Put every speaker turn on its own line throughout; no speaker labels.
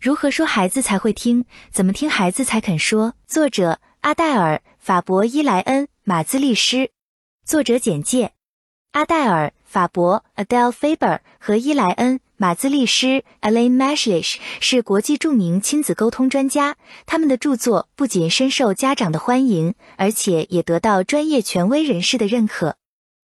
如何说孩子才会听？怎么听孩子才肯说？作者阿黛尔·法伯伊莱恩·马兹利施。作者简介：阿黛尔·法伯 （Adele Faber） 和伊莱恩·马兹利施 （Alain Mashish） 是国际著名亲子沟通专家。他们的著作不仅深受家长的欢迎，而且也得到专业权威人士的认可。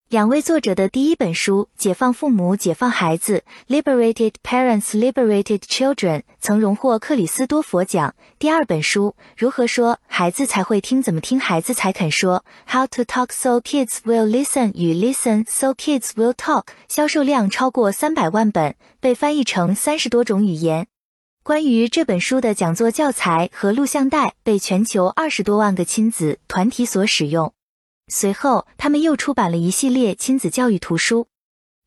两位作者的第一本书《解放父母，解放孩子》（Liberated Parents, Liberated Children） 曾荣获克里斯多佛奖。第二本书《如何说孩子才会听，怎么听孩子才肯说》（How to Talk So Kids Will Listen 与 Listen So Kids Will Talk） 销售量超过三百万本，被翻译成三十多种语言。关于这本书的讲座教材和录像带被全球二十多万个亲子团体所使用。随后，他们又出版了一系列亲子教育图书，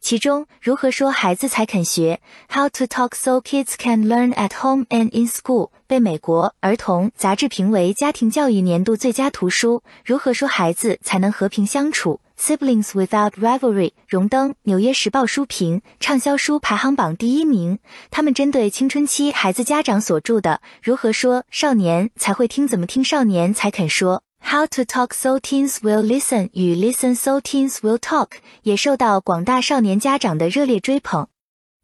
其中《如何说孩子才肯学》（How to Talk So Kids Can Learn at Home and in School） 被美国儿童杂志评为家庭教育年度最佳图书。《如何说孩子才能和平相处》（Siblings Without Rivalry） 荣登《纽约时报》书评畅销书排行榜第一名。他们针对青春期孩子家长所著的《如何说少年才会听，怎么听少年才肯说》。How to talk so teens will listen 与 Listen so teens will talk 也受到广大少年家长的热烈追捧。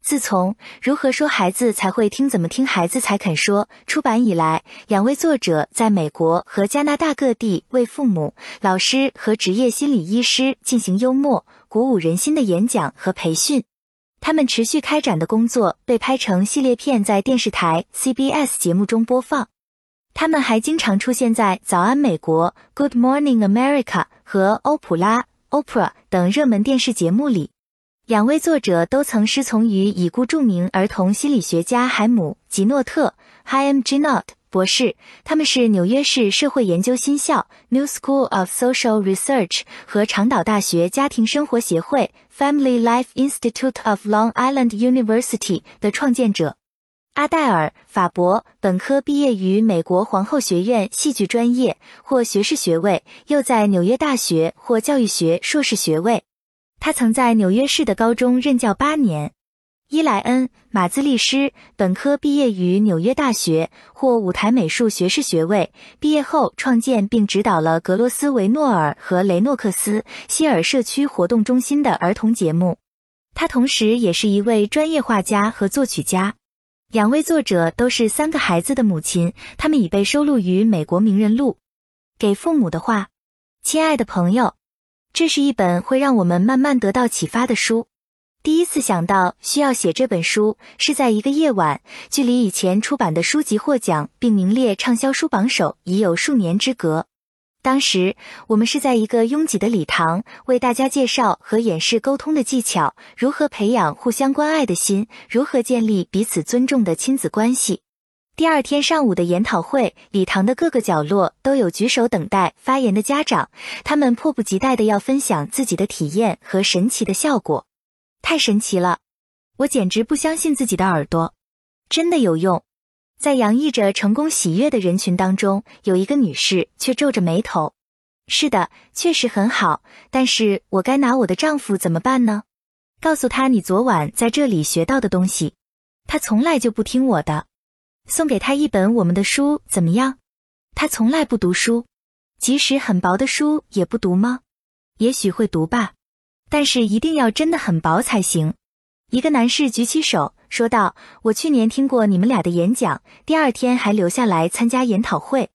自从《如何说孩子才会听，怎么听孩子才肯说》出版以来，两位作者在美国和加拿大各地为父母、老师和职业心理医师进行幽默、鼓舞人心的演讲和培训。他们持续开展的工作被拍成系列片，在电视台 CBS 节目中播放。他们还经常出现在《早安美国》（Good Morning America） 和《欧普拉》（Oprah） 等热门电视节目里。两位作者都曾师从于已故著名儿童心理学家海姆·吉诺特 （Haim Ginott） 博士。他们是纽约市社会研究新校 （New School of Social Research） 和长岛大学家庭生活协会 （Family Life Institute of Long Island University） 的创建者。阿黛尔·法伯本科毕业于美国皇后学院戏剧专业，获学士学位，又在纽约大学获教育学硕士学位。他曾在纽约市的高中任教八年。伊莱恩·马兹利施本科毕业于纽约大学，获舞台美术学士学位。毕业后创建并指导了格罗斯维诺尔和雷诺克斯希尔社区活动中心的儿童节目。他同时也是一位专业画家和作曲家。两位作者都是三个孩子的母亲，他们已被收录于《美国名人录》。给父母的话，亲爱的朋友，这是一本会让我们慢慢得到启发的书。第一次想到需要写这本书，是在一个夜晚，距离以前出版的书籍获奖并名列畅销书榜首已有数年之隔。当时我们是在一个拥挤的礼堂，为大家介绍和演示沟通的技巧，如何培养互相关爱的心，如何建立彼此尊重的亲子关系。第二天上午的研讨会，礼堂的各个角落都有举手等待发言的家长，他们迫不及待的要分享自己的体验和神奇的效果。太神奇了，我简直不相信自己的耳朵，真的有用。在洋溢着成功喜悦的人群当中，有一个女士却皱着眉头。是的，确实很好，但是我该拿我的丈夫怎么办呢？告诉他你昨晚在这里学到的东西，他从来就不听我的。送给他一本我们的书怎么样？他从来不读书，即使很薄的书也不读吗？也许会读吧，但是一定要真的很薄才行。一个男士举起手。说道：“我去年听过你们俩的演讲，第二天还留下来参加研讨会。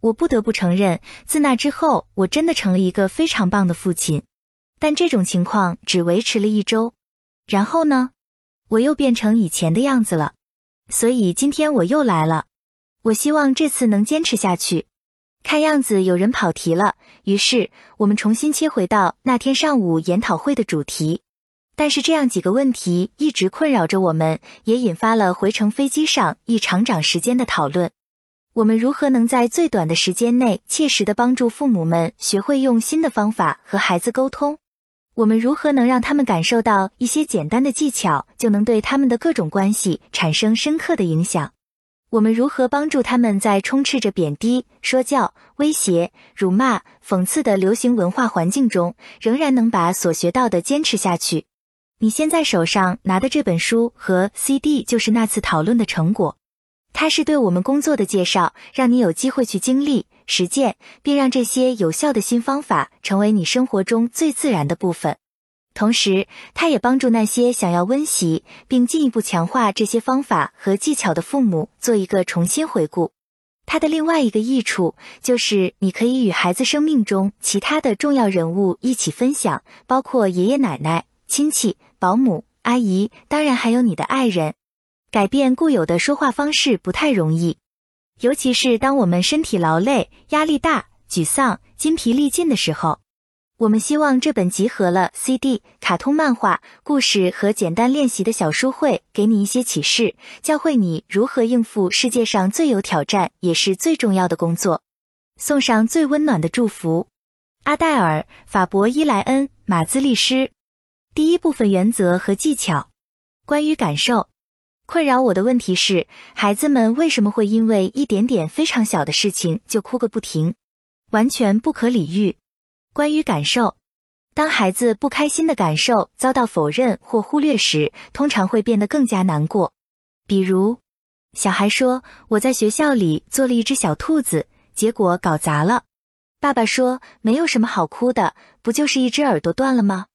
我不得不承认，自那之后，我真的成了一个非常棒的父亲。但这种情况只维持了一周，然后呢，我又变成以前的样子了。所以今天我又来了。我希望这次能坚持下去。看样子有人跑题了，于是我们重新切回到那天上午研讨会的主题。”但是这样几个问题一直困扰着我们，也引发了回程飞机上一长长时间的讨论。我们如何能在最短的时间内切实的帮助父母们学会用新的方法和孩子沟通？我们如何能让他们感受到一些简单的技巧就能对他们的各种关系产生深刻的影响？我们如何帮助他们在充斥着贬低、说教、威胁、辱骂、讽刺的流行文化环境中，仍然能把所学到的坚持下去？你现在手上拿的这本书和 CD 就是那次讨论的成果。它是对我们工作的介绍，让你有机会去经历、实践，并让这些有效的新方法成为你生活中最自然的部分。同时，它也帮助那些想要温习并进一步强化这些方法和技巧的父母做一个重新回顾。它的另外一个益处就是，你可以与孩子生命中其他的重要人物一起分享，包括爷爷奶奶、亲戚、保姆、阿姨，当然还有你的爱人。改变固有的说话方式不太容易，尤其是当我们身体劳累、压力大、沮丧、筋疲力尽的时候。我们希望这本集合了 CD、卡通漫画、故事和简单练习的小书会给你一些启示，教会你如何应付世界上最有挑战也是最重要的工作。送上最温暖的祝福，阿黛尔·法伯伊莱恩·马兹利诗。第一部分原则和技巧，关于感受。困扰我的问题是，孩子们为什么会因为一点点非常小的事情就哭个不停，完全不可理喻。关于感受，当孩子不开心的感受遭到否认或忽略时，通常会变得更加难过。比如，小孩说：“我在学校里做了一只小兔子，结果搞砸了。”爸爸说：“没有什么好哭的，不就是一只耳朵断了吗？”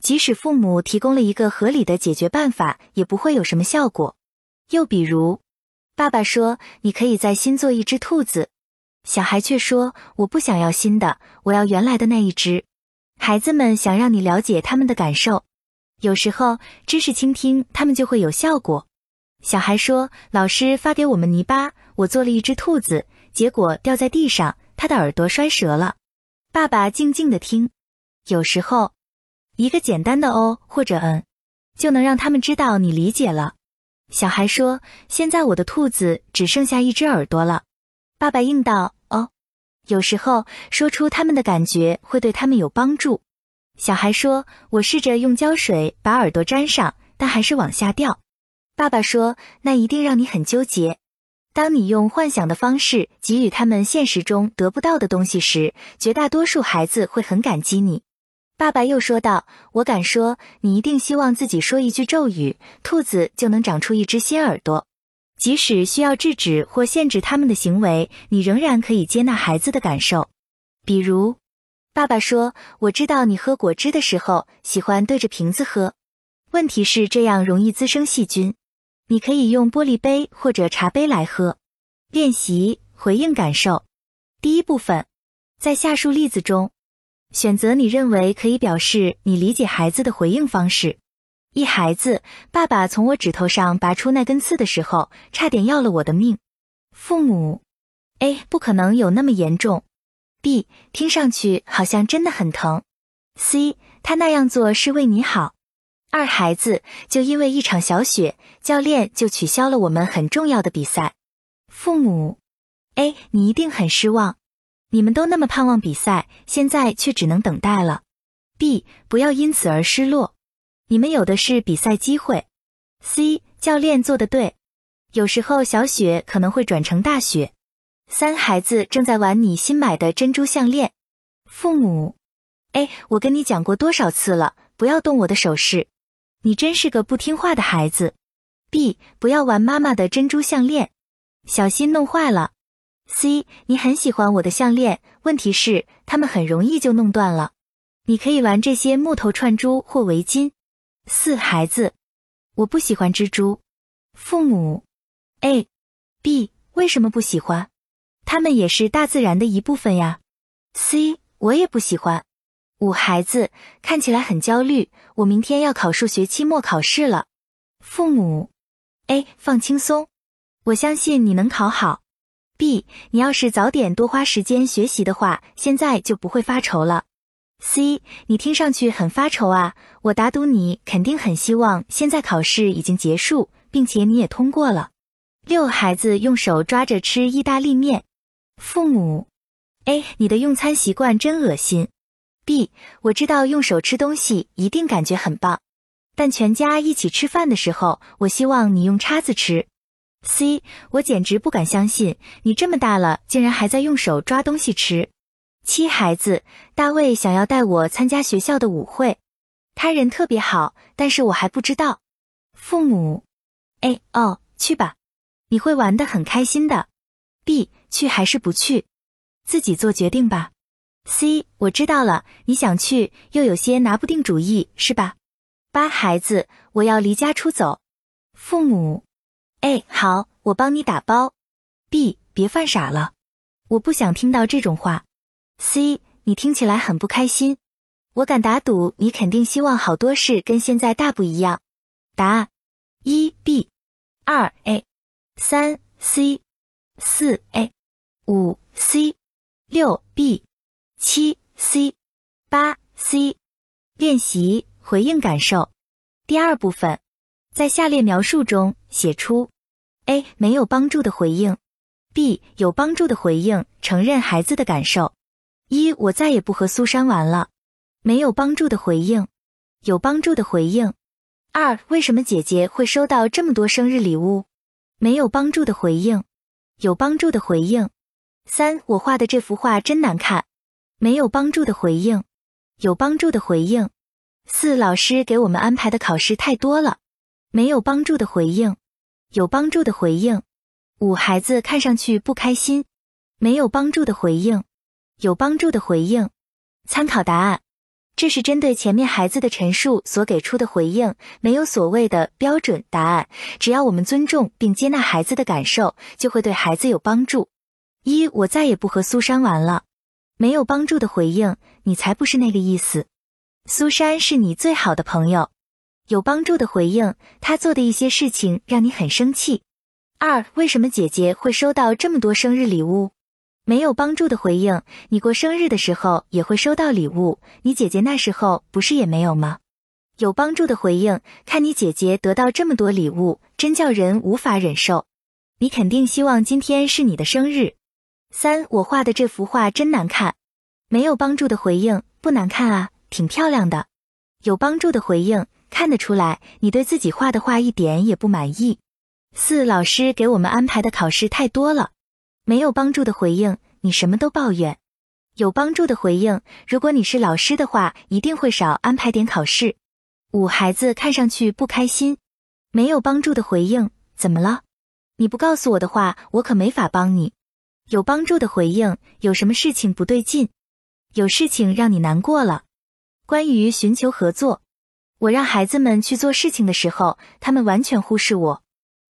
即使父母提供了一个合理的解决办法，也不会有什么效果。又比如，爸爸说：“你可以再新做一只兔子。”小孩却说：“我不想要新的，我要原来的那一只。”孩子们想让你了解他们的感受，有时候知识倾听他们就会有效果。小孩说：“老师发给我们泥巴，我做了一只兔子，结果掉在地上，他的耳朵摔折了。”爸爸静静的听，有时候一个简单的哦或者嗯，就能让他们知道你理解了。小孩说：“现在我的兔子只剩下一只耳朵了。”爸爸应道：“哦，有时候说出他们的感觉会对他们有帮助。”小孩说：“我试着用胶水把耳朵粘上，但还是往下掉。”爸爸说：“那一定让你很纠结。当你用幻想的方式给予他们现实中得不到的东西时，绝大多数孩子会很感激你。”爸爸又说道：“我敢说，你一定希望自己说一句咒语，兔子就能长出一只新耳朵。即使需要制止或限制他们的行为，你仍然可以接纳孩子的感受。比如，爸爸说：‘我知道你喝果汁的时候喜欢对着瓶子喝，问题是这样容易滋生细菌。你可以用玻璃杯或者茶杯来喝。’练习回应感受。第一部分，在下述例子中。”选择你认为可以表示你理解孩子的回应方式。一孩子，爸爸从我指头上拔出那根刺的时候，差点要了我的命。父母，A 不可能有那么严重。B 听上去好像真的很疼。C 他那样做是为你好。二孩子，就因为一场小雪，教练就取消了我们很重要的比赛。父母，A 你一定很失望。你们都那么盼望比赛，现在却只能等待了。B，不要因此而失落，你们有的是比赛机会。C，教练做的对，有时候小雪可能会转成大雪。三孩子正在玩你新买的珍珠项链。父母，A，我跟你讲过多少次了，不要动我的首饰。你真是个不听话的孩子。B，不要玩妈妈的珍珠项链，小心弄坏了。C，你很喜欢我的项链，问题是它们很容易就弄断了。你可以玩这些木头串珠或围巾。四孩子，我不喜欢蜘蛛。父母，A、B，为什么不喜欢？它们也是大自然的一部分呀。C，我也不喜欢。五孩子看起来很焦虑，我明天要考数学期末考试了。父母，A，放轻松，我相信你能考好。B，你要是早点多花时间学习的话，现在就不会发愁了。C，你听上去很发愁啊，我打赌你肯定很希望现在考试已经结束，并且你也通过了。六孩子用手抓着吃意大利面。父母：A，你的用餐习惯真恶心。B，我知道用手吃东西一定感觉很棒，但全家一起吃饭的时候，我希望你用叉子吃。C，我简直不敢相信你这么大了，竟然还在用手抓东西吃。七孩子，大卫想要带我参加学校的舞会，他人特别好，但是我还不知道。父母，A，哦，去吧。你会玩得很开心的。B 去还是不去？自己做决定吧。C 我知道了，你想去，又有些拿不定主意，是吧？八孩子，我要离家出走。父母 A 好，我帮你打包。B 别犯傻了，我不想听到这种话。C 你听起来很不开心，我敢打赌你肯定希望好多事跟现在大不一样。答案一 B，二 A，三 C，四 A，五 C，六 B，七 C，八 C。练习回应感受。第二部分，在下列描述中写出：A 没有帮助的回应，B 有帮助的回应，承认孩子的感受。一我再也不和苏珊玩了，没有帮助的回应，有帮助的回应。二，为什么姐姐会收到这么多生日礼物？没有帮助的回应，有帮助的回应。三，我画的这幅画真难看，没有帮助的回应，有帮助的回应。四，老师给我们安排的考试太多了，没有帮助的回应，有帮助的回应。五，孩子看上去不开心，没有帮助的回应，有帮助的回应。参考答案。这是针对前面孩子的陈述所给出的回应，没有所谓的标准答案。只要我们尊重并接纳孩子的感受，就会对孩子有帮助。一，我再也不和苏珊玩了。没有帮助的回应，你才不是那个意思。苏珊是你最好的朋友。有帮助的回应，她做的一些事情让你很生气。二，为什么姐姐会收到这么多生日礼物？没有帮助的回应，你过生日的时候也会收到礼物，你姐姐那时候不是也没有吗？有帮助的回应，看你姐姐得到这么多礼物，真叫人无法忍受。你肯定希望今天是你的生日。三，我画的这幅画真难看。没有帮助的回应，不难看啊，挺漂亮的。有帮助的回应，看得出来你对自己画的画一点也不满意。四，老师给我们安排的考试太多了。没有帮助的回应，你什么都抱怨；有帮助的回应，如果你是老师的话，一定会少安排点考试。五孩子看上去不开心，没有帮助的回应，怎么了？你不告诉我的话，我可没法帮你。有帮助的回应，有什么事情不对劲？有事情让你难过了？关于寻求合作，我让孩子们去做事情的时候，他们完全忽视我，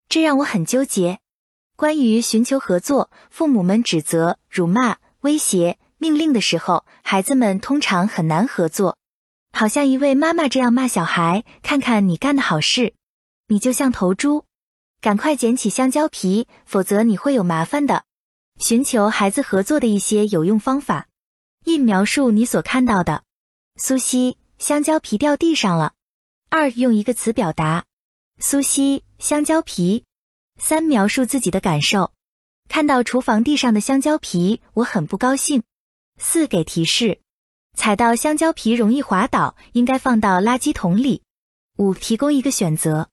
这让我很纠结。关于寻求合作，父母们指责、辱骂、威胁、命令的时候，孩子们通常很难合作。好像一位妈妈这样骂小孩：“看看你干的好事，你就像头猪，赶快捡起香蕉皮，否则你会有麻烦的。”寻求孩子合作的一些有用方法：一、描述你所看到的。苏西，香蕉皮掉地上了。二、用一个词表达。苏西，香蕉皮。三描述自己的感受，看到厨房地上的香蕉皮，我很不高兴。四给提示，踩到香蕉皮容易滑倒，应该放到垃圾桶里。五提供一个选择，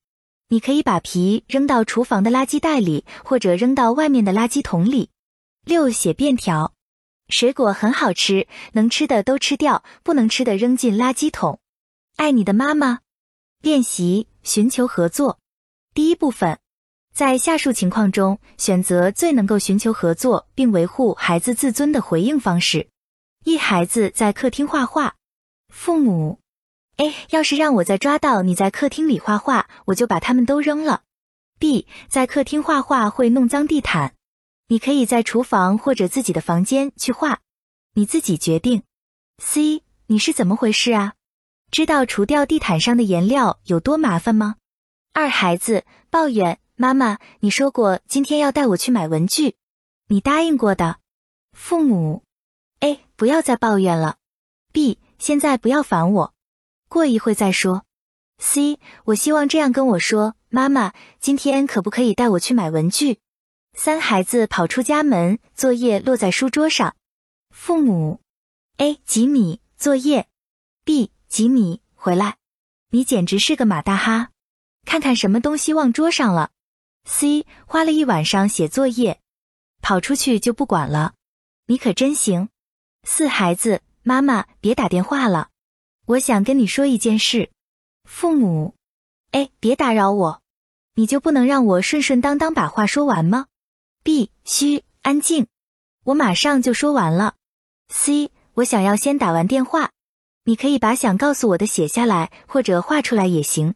你可以把皮扔到厨房的垃圾袋里，或者扔到外面的垃圾桶里。六写便条，水果很好吃，能吃的都吃掉，不能吃的扔进垃圾桶。爱你的妈妈。练习寻求合作，第一部分。在下述情况中，选择最能够寻求合作并维护孩子自尊的回应方式。一、孩子在客厅画画，父母：A. 要是让我再抓到你在客厅里画画，我就把它们都扔了。B. 在客厅画画会弄脏地毯，你可以在厨房或者自己的房间去画，你自己决定。C. 你是怎么回事啊？知道除掉地毯上的颜料有多麻烦吗？二、孩子抱怨。妈妈，你说过今天要带我去买文具，你答应过的。父母：A. 不要再抱怨了。B. 现在不要烦我，过一会再说。C. 我希望这样跟我说：妈妈，今天可不可以带我去买文具？三孩子跑出家门，作业落在书桌上。父母：A. 吉米，作业。B. 吉米，回来，你简直是个马大哈，看看什么东西忘桌上了。C 花了一晚上写作业，跑出去就不管了，你可真行。四孩子，妈妈别打电话了，我想跟你说一件事。父母，哎，别打扰我，你就不能让我顺顺当当把话说完吗？B，嘘，安静，我马上就说完了。C，我想要先打完电话，你可以把想告诉我的写下来或者画出来也行。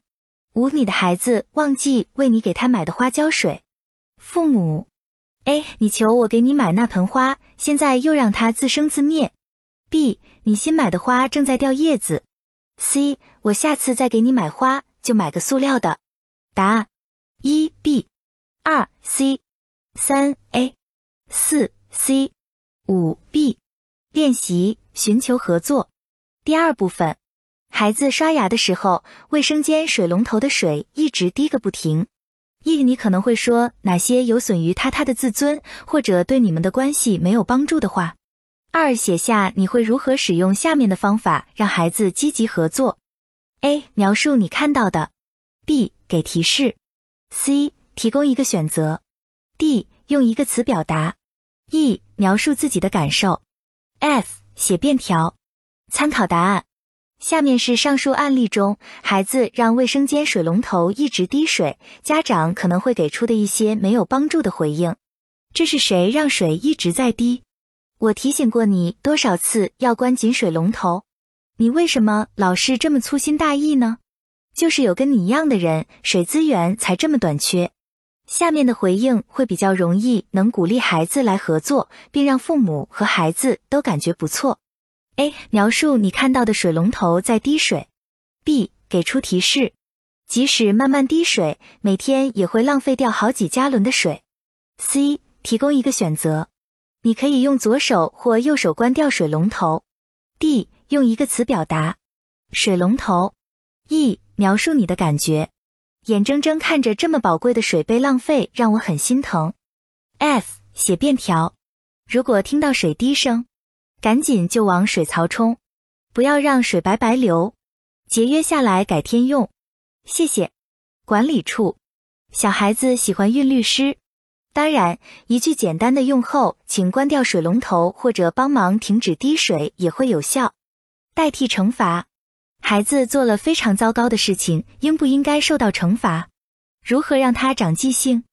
五，你的孩子忘记为你给他买的花浇水。父母，A，你求我给你买那盆花，现在又让它自生自灭。B，你新买的花正在掉叶子。C，我下次再给你买花就买个塑料的。答案。一 B，二 C，三 A，四 C，五 B。练习寻求合作。第二部分，孩子刷牙的时候，卫生间水龙头的水一直滴个不停。一，你可能会说哪些有损于他他的自尊，或者对你们的关系没有帮助的话。二，写下你会如何使用下面的方法让孩子积极合作。A，描述你看到的。B，给提示。C 提供一个选择，D 用一个词表达，E 描述自己的感受，F 写便条。参考答案：下面是上述案例中孩子让卫生间水龙头一直滴水，家长可能会给出的一些没有帮助的回应。这是谁让水一直在滴？我提醒过你多少次要关紧水龙头？你为什么老是这么粗心大意呢？就是有跟你一样的人，水资源才这么短缺。下面的回应会比较容易能鼓励孩子来合作，并让父母和孩子都感觉不错。A. 描述你看到的水龙头在滴水。B. 给出提示，即使慢慢滴水，每天也会浪费掉好几加仑的水。C. 提供一个选择，你可以用左手或右手关掉水龙头。D. 用一个词表达水龙头。E. 描述你的感觉，眼睁睁看着这么宝贵的水被浪费，让我很心疼。F 写便条，如果听到水滴声，赶紧就往水槽冲，不要让水白白流，节约下来改天用。谢谢。管理处，小孩子喜欢韵律诗，当然一句简单的用后，请关掉水龙头或者帮忙停止滴水也会有效，代替惩罚。孩子做了非常糟糕的事情，应不应该受到惩罚？如何让他长记性？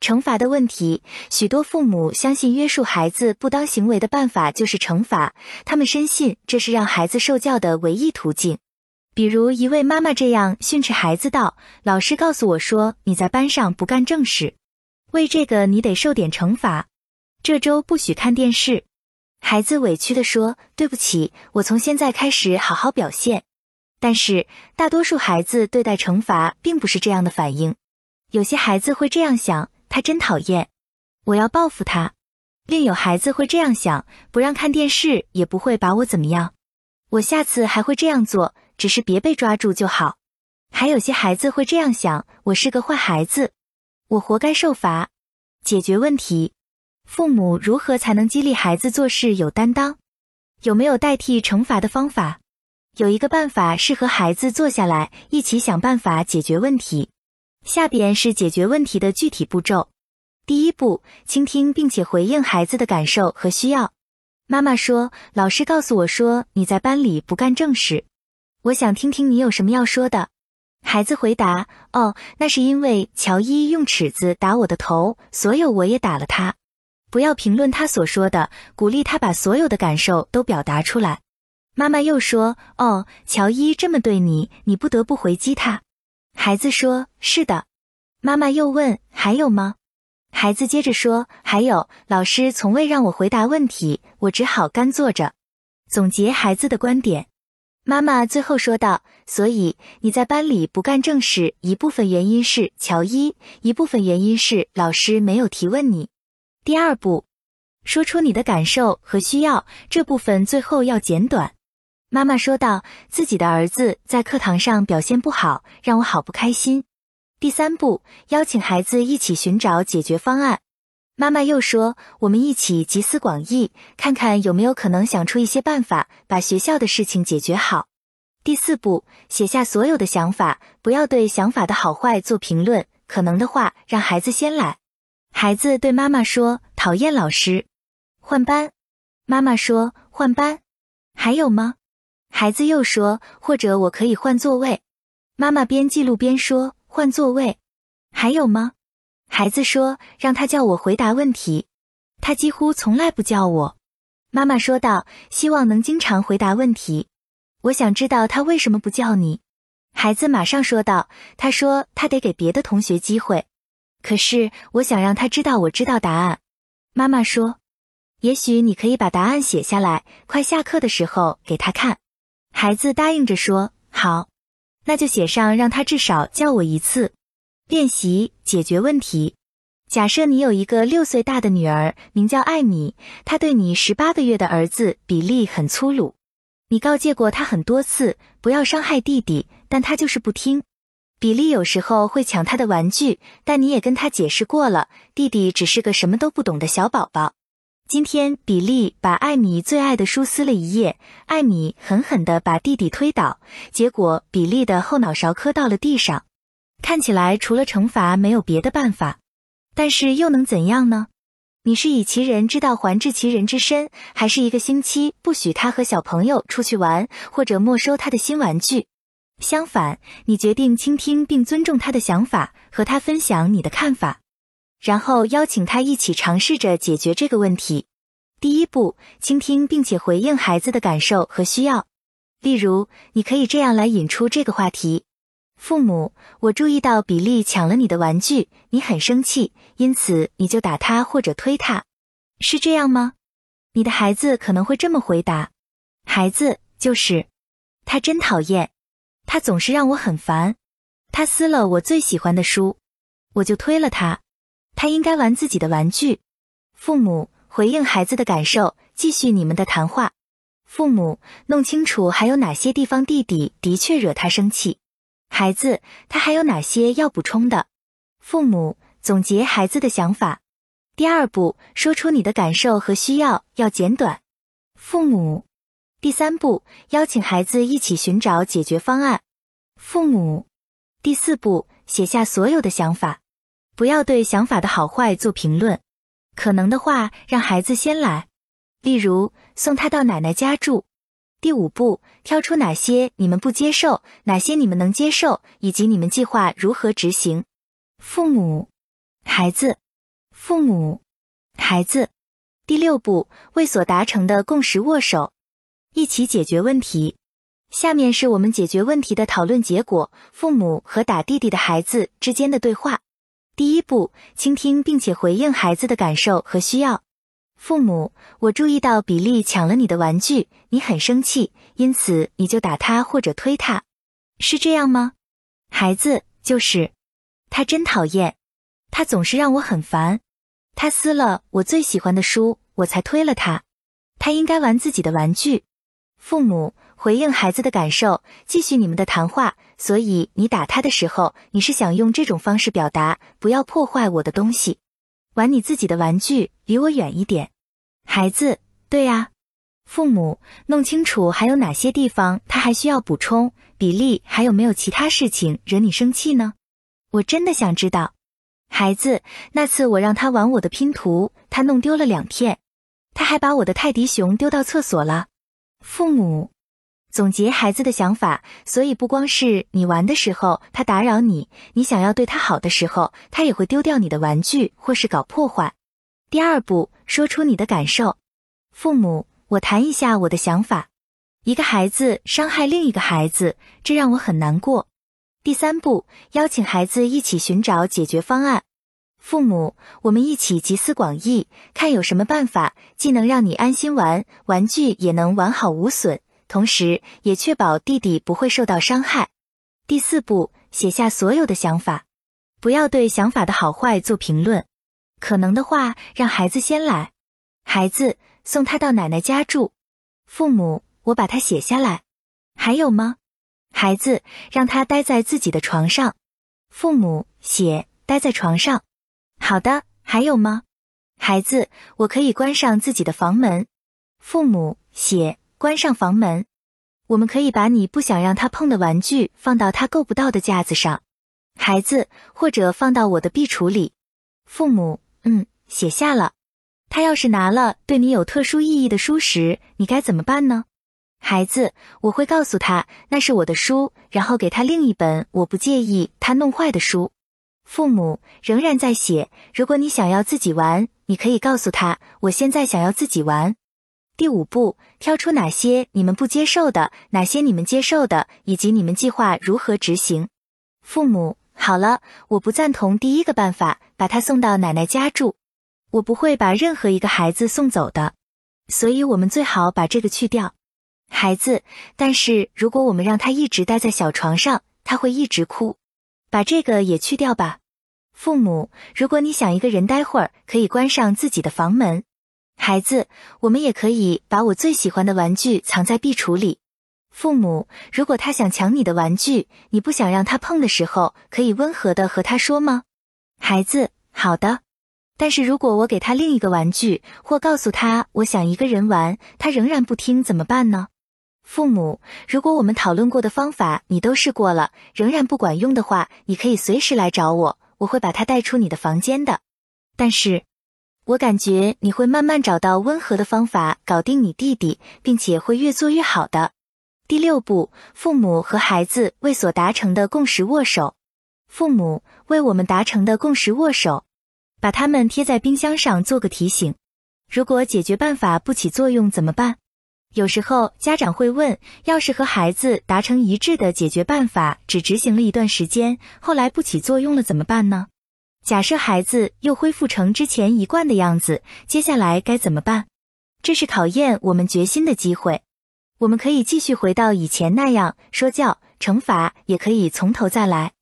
惩罚的问题，许多父母相信约束孩子不当行为的办法就是惩罚，他们深信这是让孩子受教的唯一途径。比如一位妈妈这样训斥孩子道：“老师告诉我说你在班上不干正事，为这个你得受点惩罚。这周不许看电视。”孩子委屈地说：“对不起，我从现在开始好好表现。”但是大多数孩子对待惩罚并不是这样的反应，有些孩子会这样想：他真讨厌，我要报复他；另有孩子会这样想：不让看电视也不会把我怎么样，我下次还会这样做，只是别被抓住就好。还有些孩子会这样想：我是个坏孩子，我活该受罚。解决问题，父母如何才能激励孩子做事有担当？有没有代替惩罚的方法？有一个办法是和孩子坐下来，一起想办法解决问题。下边是解决问题的具体步骤。第一步，倾听并且回应孩子的感受和需要。妈妈说：“老师告诉我说你在班里不干正事，我想听听你有什么要说的。”孩子回答：“哦，那是因为乔伊用尺子打我的头，所以我也打了他。”不要评论他所说的，鼓励他把所有的感受都表达出来。妈妈又说：“哦，乔伊这么对你，你不得不回击他。”孩子说：“是的。”妈妈又问：“还有吗？”孩子接着说：“还有，老师从未让我回答问题，我只好干坐着。”总结孩子的观点，妈妈最后说道：“所以你在班里不干正事，一部分原因是乔伊，一部分原因是老师没有提问你。”第二步，说出你的感受和需要，这部分最后要简短。妈妈说道：“自己的儿子在课堂上表现不好，让我好不开心。”第三步，邀请孩子一起寻找解决方案。妈妈又说：“我们一起集思广益，看看有没有可能想出一些办法，把学校的事情解决好。”第四步，写下所有的想法，不要对想法的好坏做评论。可能的话，让孩子先来。孩子对妈妈说：“讨厌老师，换班。”妈妈说：“换班，还有吗？”孩子又说：“或者我可以换座位。”妈妈边记录边说：“换座位。”还有吗？孩子说让他叫我回答问题，他几乎从来不叫我。妈妈说道，希望能经常回答问题。我想知道他为什么不叫你。孩子马上说道，他说他得给别的同学机会。可是我想让他知道我知道答案。妈妈说，也许你可以把答案写下来，快下课的时候给他看。孩子答应着说好，那就写上让他至少叫我一次。练习解决问题。假设你有一个六岁大的女儿，名叫艾米，她对你十八个月的儿子比利很粗鲁。你告诫过他很多次不要伤害弟弟，但他就是不听。比利有时候会抢他的玩具，但你也跟他解释过了，弟弟只是个什么都不懂的小宝宝。今天，比利把艾米最爱的书撕了一页，艾米狠狠地把弟弟推倒，结果比利的后脑勺磕到了地上。看起来除了惩罚没有别的办法，但是又能怎样呢？你是以其人之道还治其人之身，还是一个星期不许他和小朋友出去玩，或者没收他的新玩具？相反，你决定倾听并尊重他的想法，和他分享你的看法，然后邀请他一起尝试着解决这个问题。第一步，倾听并且回应孩子的感受和需要。例如，你可以这样来引出这个话题。父母，我注意到比利抢了你的玩具，你很生气，因此你就打他或者推他，是这样吗？你的孩子可能会这么回答：孩子就是，他真讨厌，他总是让我很烦，他撕了我最喜欢的书，我就推了他，他应该玩自己的玩具。父母回应孩子的感受，继续你们的谈话。父母弄清楚还有哪些地方弟弟的确惹他生气。孩子，他还有哪些要补充的？父母总结孩子的想法。第二步，说出你的感受和需要，要简短。父母。第三步，邀请孩子一起寻找解决方案。父母。第四步，写下所有的想法，不要对想法的好坏做评论。可能的话，让孩子先来，例如送他到奶奶家住。第五步，挑出哪些你们不接受，哪些你们能接受，以及你们计划如何执行。父母、孩子、父母、孩子。第六步，为所达成的共识握手，一起解决问题。下面是我们解决问题的讨论结果：父母和打弟弟的孩子之间的对话。第一步，倾听并且回应孩子的感受和需要。父母，我注意到比利抢了你的玩具，你很生气，因此你就打他或者推他，是这样吗？孩子，就是，他真讨厌，他总是让我很烦，他撕了我最喜欢的书，我才推了他，他应该玩自己的玩具。父母回应孩子的感受，继续你们的谈话。所以你打他的时候，你是想用这种方式表达，不要破坏我的东西。玩你自己的玩具，离我远一点，孩子。对啊，父母弄清楚还有哪些地方他还需要补充。比利还有没有其他事情惹你生气呢？我真的想知道。孩子，那次我让他玩我的拼图，他弄丢了两片，他还把我的泰迪熊丢到厕所了。父母。总结孩子的想法，所以不光是你玩的时候他打扰你，你想要对他好的时候，他也会丢掉你的玩具或是搞破坏。第二步，说出你的感受。父母，我谈一下我的想法。一个孩子伤害另一个孩子，这让我很难过。第三步，邀请孩子一起寻找解决方案。父母，我们一起集思广益，看有什么办法，既能让你安心玩玩具，也能完好无损。同时，也确保弟弟不会受到伤害。第四步，写下所有的想法，不要对想法的好坏做评论。可能的话，让孩子先来。孩子，送他到奶奶家住。父母，我把他写下来。还有吗？孩子，让他待在自己的床上。父母，写待在床上。好的，还有吗？孩子，我可以关上自己的房门。父母，写。关上房门，我们可以把你不想让他碰的玩具放到他够不到的架子上，孩子，或者放到我的壁橱里。父母，嗯，写下了。他要是拿了对你有特殊意义的书时，你该怎么办呢？孩子，我会告诉他那是我的书，然后给他另一本我不介意他弄坏的书。父母仍然在写。如果你想要自己玩，你可以告诉他：“我现在想要自己玩。”第五步，挑出哪些你们不接受的，哪些你们接受的，以及你们计划如何执行。父母，好了，我不赞同第一个办法，把他送到奶奶家住。我不会把任何一个孩子送走的，所以我们最好把这个去掉。孩子，但是如果我们让他一直待在小床上，他会一直哭。把这个也去掉吧。父母，如果你想一个人待会儿，可以关上自己的房门。孩子，我们也可以把我最喜欢的玩具藏在壁橱里。父母，如果他想抢你的玩具，你不想让他碰的时候，可以温和的和他说吗？孩子，好的。但是如果我给他另一个玩具，或告诉他我想一个人玩，他仍然不听，怎么办呢？父母，如果我们讨论过的方法你都试过了，仍然不管用的话，你可以随时来找我，我会把他带出你的房间的。但是。我感觉你会慢慢找到温和的方法搞定你弟弟，并且会越做越好的。第六步，父母和孩子为所达成的共识握手。父母为我们达成的共识握手，把它们贴在冰箱上做个提醒。如果解决办法不起作用怎么办？有时候家长会问：要是和孩子达成一致的解决办法，只执行了一段时间，后来不起作用了怎么办呢？假设孩子又恢复成之前一贯的样子，接下来该怎么办？这是考验我们决心的机会。我们可以继续回到以前那样说教、惩罚，也可以从头再来。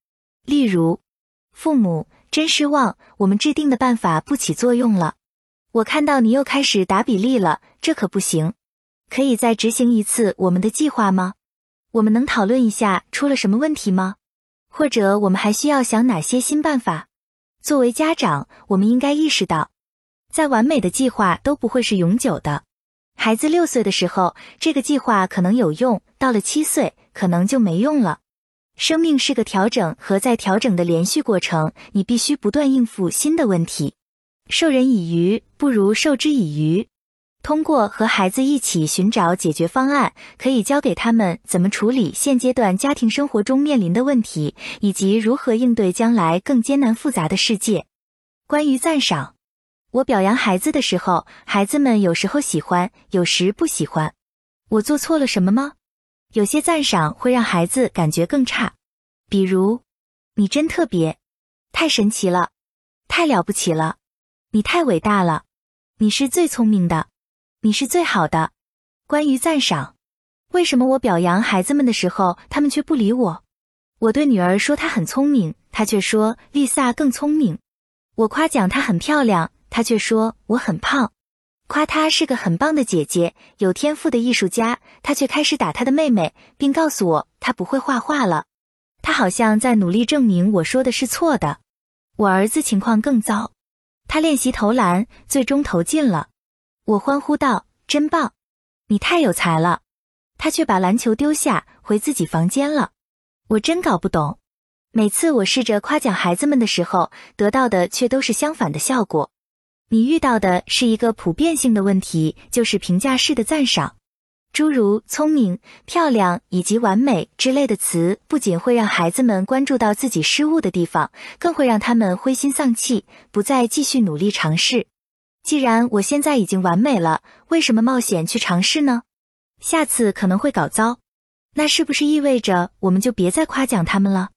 例如，父母真失望，我们制定的办法不起作用了。我看到你又开始打比例了，这可不行。可以再执行一次我们的计划吗？我们能讨论一下出了什么问题吗？或者我们还需要想哪些新办法？作为家长，我们应该意识到，再完美的计划都不会是永久的。孩子六岁的时候，这个计划可能有用；到了七岁，可能就没用了。生命是个调整和再调整的连续过程，你必须不断应付新的问题。授人以鱼，不如授之以渔。通过和孩子一起寻找解决方案，可以教给他们怎么处理现阶段家庭生活中面临的问题，以及如何应对将来更艰难复杂的世界。关于赞赏，我表扬孩子的时候，孩子们有时候喜欢，有时不喜欢。我做错了什么吗？有些赞赏会让孩子感觉更差，比如“你真特别”“太神奇了”“太了不起了”“你太伟大了”“你是最聪明的”。你是最好的。关于赞赏，为什么我表扬孩子们的时候，他们却不理我？我对女儿说她很聪明，她却说丽萨更聪明。我夸奖她很漂亮，她却说我很胖。夸她是个很棒的姐姐，有天赋的艺术家，她却开始打她的妹妹，并告诉我她不会画画了。她好像在努力证明我说的是错的。我儿子情况更糟，他练习投篮，最终投进了。我欢呼道：“真棒，你太有才了！”他却把篮球丢下，回自己房间了。我真搞不懂，每次我试着夸奖孩子们的时候，得到的却都是相反的效果。你遇到的是一个普遍性的问题，就是评价式的赞赏，诸如聪明、漂亮以及完美之类的词，不仅会让孩子们关注到自己失误的地方，更会让他们灰心丧气，不再继续努力尝试。既然我现在已经完美了，为什么冒险去尝试呢？下次可能会搞糟，那是不是意味着我们就别再夸奖他们了？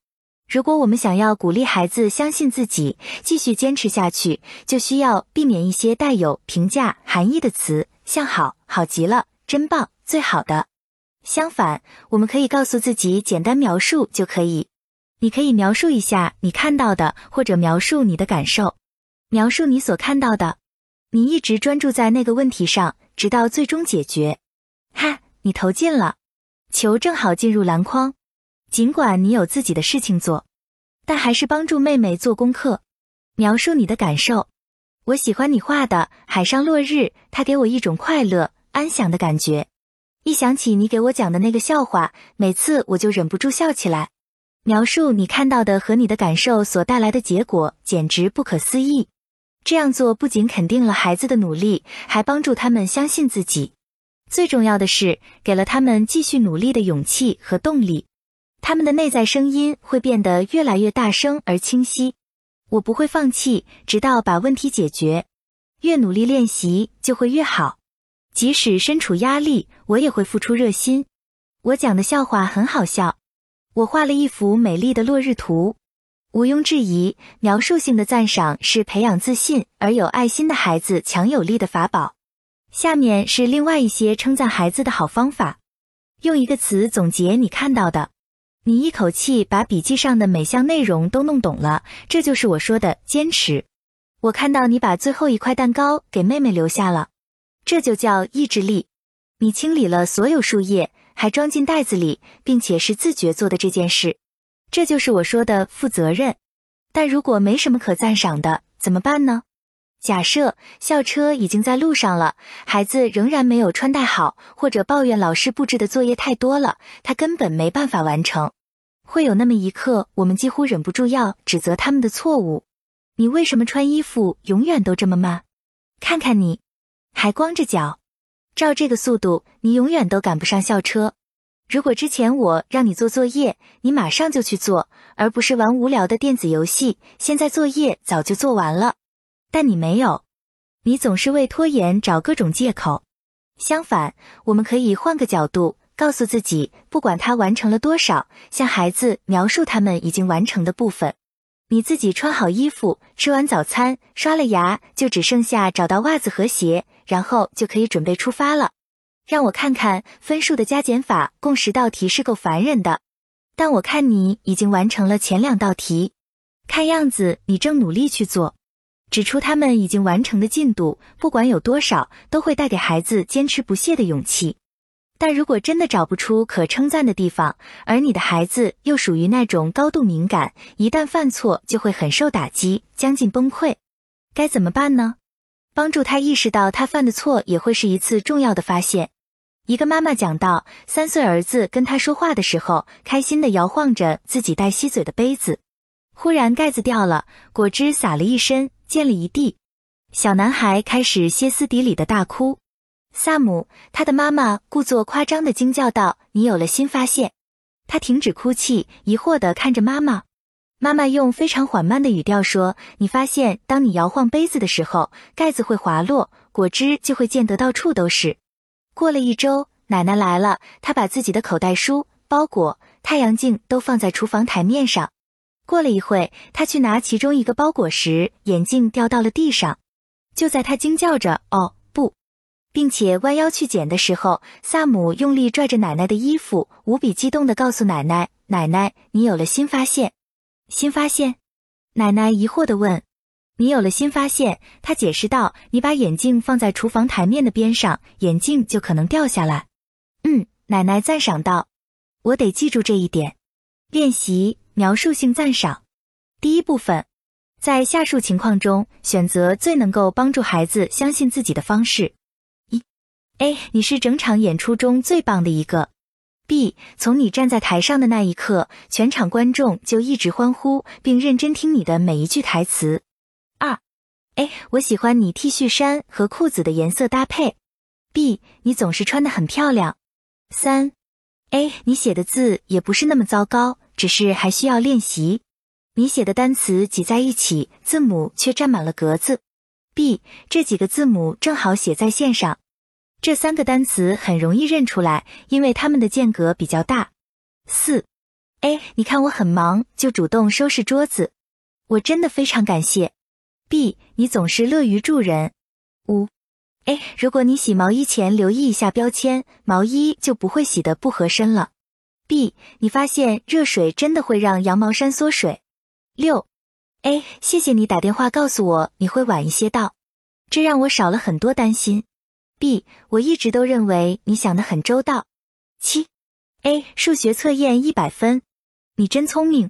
如果我们想要鼓励孩子相信自己，继续坚持下去，就需要避免一些带有评价含义的词，像好、好极了、真棒、最好的。相反，我们可以告诉自己简单描述就可以。你可以描述一下你看到的，或者描述你的感受，描述你所看到的。你一直专注在那个问题上，直到最终解决。哈，你投进了，球正好进入篮筐。尽管你有自己的事情做，但还是帮助妹妹做功课。描述你的感受。我喜欢你画的海上落日，它给我一种快乐、安详的感觉。一想起你给我讲的那个笑话，每次我就忍不住笑起来。描述你看到的和你的感受所带来的结果，简直不可思议。这样做不仅肯定了孩子的努力，还帮助他们相信自己。最重要的是，给了他们继续努力的勇气和动力。他们的内在声音会变得越来越大声而清晰。我不会放弃，直到把问题解决。越努力练习，就会越好。即使身处压力，我也会付出热心。我讲的笑话很好笑。我画了一幅美丽的落日图。毋庸置疑，描述性的赞赏是培养自信而有爱心的孩子强有力的法宝。下面是另外一些称赞孩子的好方法。用一个词总结你看到的。你一口气把笔记上的每项内容都弄懂了，这就是我说的坚持。我看到你把最后一块蛋糕给妹妹留下了，这就叫意志力。你清理了所有树叶，还装进袋子里，并且是自觉做的这件事，这就是我说的负责任。但如果没什么可赞赏的，怎么办呢？假设校车已经在路上了，孩子仍然没有穿戴好，或者抱怨老师布置的作业太多了，他根本没办法完成。会有那么一刻，我们几乎忍不住要指责他们的错误。你为什么穿衣服永远都这么慢？看看你，还光着脚，照这个速度，你永远都赶不上校车。如果之前我让你做作业，你马上就去做，而不是玩无聊的电子游戏，现在作业早就做完了。但你没有，你总是为拖延找各种借口。相反，我们可以换个角度，告诉自己，不管他完成了多少，向孩子描述他们已经完成的部分。你自己穿好衣服，吃完早餐，刷了牙，就只剩下找到袜子和鞋，然后就可以准备出发了。让我看看分数的加减法，共十道题是够烦人的，但我看你已经完成了前两道题，看样子你正努力去做。指出他们已经完成的进度，不管有多少，都会带给孩子坚持不懈的勇气。但如果真的找不出可称赞的地方，而你的孩子又属于那种高度敏感，一旦犯错就会很受打击，将近崩溃，该怎么办呢？帮助他意识到他犯的错也会是一次重要的发现。一个妈妈讲到，三岁儿子跟他说话的时候，开心的摇晃着自己带吸嘴的杯子，忽然盖子掉了，果汁洒了一身，溅了一地，小男孩开始歇斯底里的大哭。萨姆，他的妈妈故作夸张的惊叫道：“你有了新发现！”他停止哭泣，疑惑的看着妈妈。妈妈用非常缓慢的语调说：“你发现，当你摇晃杯子的时候，盖子会滑落，果汁就会溅得到处都是。”过了一周，奶奶来了，她把自己的口袋书、包裹、太阳镜都放在厨房台面上。过了一会，她去拿其中一个包裹时，眼镜掉到了地上。就在她惊叫着“哦不”。并且弯腰去捡的时候，萨姆用力拽着奶奶的衣服，无比激动地告诉奶奶：“奶奶，你有了新发现。”新发现？奶奶疑惑地问。“你有了新发现。”他解释道：“你把眼镜放在厨房台面的边上，眼镜就可能掉下来。”嗯，奶奶赞赏道：“我得记住这一点。”练习描述性赞赏。第一部分，在下述情况中选择最能够帮助孩子相信自己的方式。一 A，你是整场演出中最棒的一个。B，从你站在台上的那一刻，全场观众就一直欢呼，并认真听你的每一句台词。，A，我喜欢你 T 恤衫和裤子的颜色搭配。B，你总是穿得很漂亮。三，A，你写的字也不是那么糟糕，只是还需要练习。你写的单词挤在一起，字母却占满了格子。B，这几个字母正好写在线上。这三个单词很容易认出来，因为它们的间隔比较大。四，A，你看我很忙，就主动收拾桌子，我真的非常感谢。B，你总是乐于助人。五，A，如果你洗毛衣前留意一下标签，毛衣就不会洗得不合身了。B，你发现热水真的会让羊毛衫缩水。六，A，谢谢你打电话告诉我你会晚一些到，这让我少了很多担心。B，我一直都认为你想的很周到。七，A，数学测验一百分，你真聪明。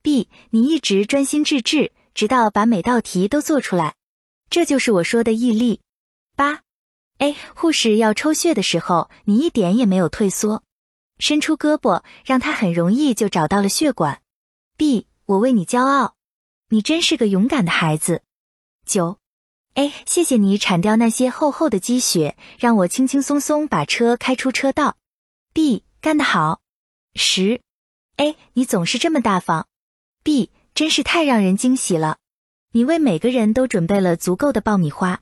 B，你一直专心致志，直到把每道题都做出来，这就是我说的毅力。八，A，护士要抽血的时候，你一点也没有退缩，伸出胳膊，让他很容易就找到了血管。B，我为你骄傲，你真是个勇敢的孩子。九。A，谢谢你铲掉那些厚厚的积雪，让我轻轻松松把车开出车道。B，干得好。十，A，你总是这么大方。B，真是太让人惊喜了。你为每个人都准备了足够的爆米花。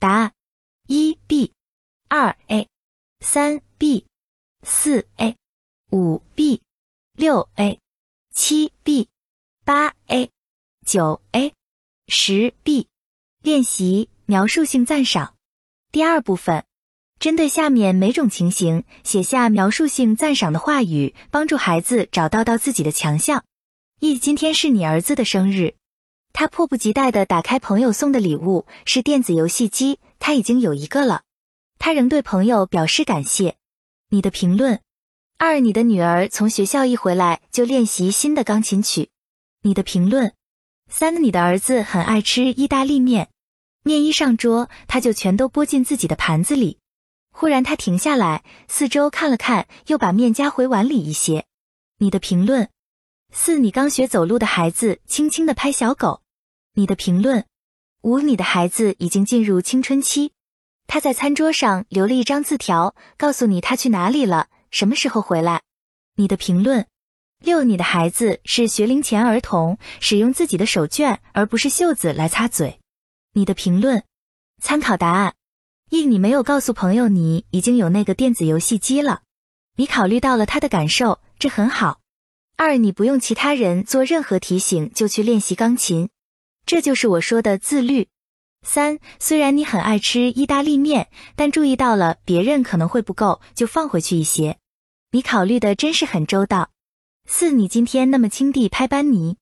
答案：一 B，二 A，三 B，四 A，五 B，六 A，七 B，八 A，九 A，十 B。练习描述性赞赏。第二部分，针对下面每种情形，写下描述性赞赏的话语，帮助孩子找到到自己的强项。一，今天是你儿子的生日。他迫不及待地打开朋友送的礼物，是电子游戏机，他已经有一个了。他仍对朋友表示感谢。你的评论。二，你的女儿从学校一回来就练习新的钢琴曲。你的评论。三，你的儿子很爱吃意大利面，面一上桌，他就全都拨进自己的盘子里。忽然他停下来，四周看了看，又把面夹回碗里一些。你的评论。四，你刚学走路的孩子轻轻的拍小狗。你的评论。五，你的孩子已经进入青春期，他在餐桌上留了一张字条，告诉你他去哪里了，什么时候回来。你的评论。六，你的孩子是学龄前儿童，使用自己的手绢而不是袖子来擦嘴。你的评论。参考答案：一，你没有告诉朋友你已经有那个电子游戏机了，你考虑到了他的感受，这很好。二，你不用其他人做任何提醒就去练习钢琴，这就是我说的自律。三，虽然你很爱吃意大利面，但注意到了别人可能会不够，就放回去一些。你考虑的真是很周到。四，你今天那么轻地拍班尼，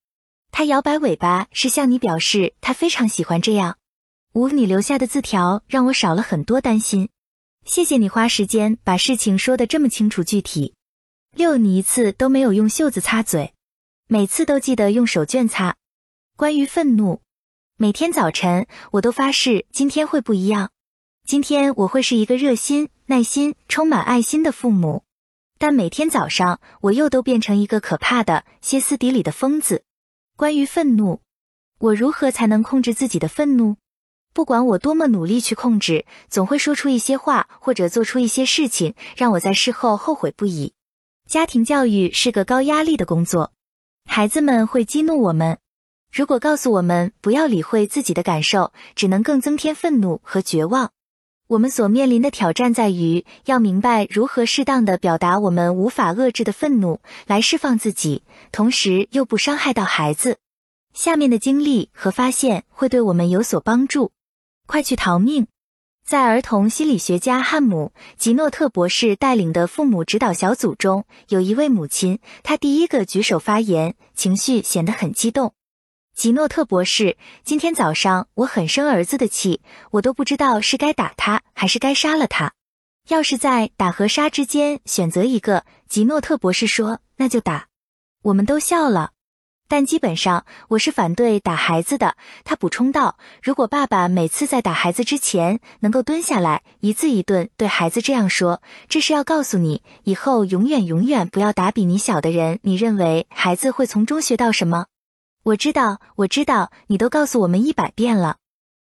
他摇摆尾巴是向你表示他非常喜欢这样。五，你留下的字条让我少了很多担心，谢谢你花时间把事情说得这么清楚具体。六，你一次都没有用袖子擦嘴，每次都记得用手绢擦。关于愤怒，每天早晨我都发誓今天会不一样，今天我会是一个热心、耐心、充满爱心的父母。但每天早上，我又都变成一个可怕的、歇斯底里的疯子。关于愤怒，我如何才能控制自己的愤怒？不管我多么努力去控制，总会说出一些话或者做出一些事情，让我在事后后悔不已。家庭教育是个高压力的工作，孩子们会激怒我们。如果告诉我们不要理会自己的感受，只能更增添愤怒和绝望。我们所面临的挑战在于，要明白如何适当的表达我们无法遏制的愤怒，来释放自己，同时又不伤害到孩子。下面的经历和发现会对我们有所帮助。快去逃命！在儿童心理学家汉姆·吉诺特博士带领的父母指导小组中，有一位母亲，她第一个举手发言，情绪显得很激动。吉诺特博士，今天早上我很生儿子的气，我都不知道是该打他还是该杀了他。要是在打和杀之间选择一个，吉诺特博士说，那就打。我们都笑了，但基本上我是反对打孩子的。他补充道：“如果爸爸每次在打孩子之前能够蹲下来，一字一顿对孩子这样说，这是要告诉你，以后永远永远不要打比你小的人。你认为孩子会从中学到什么？”我知道，我知道，你都告诉我们一百遍了。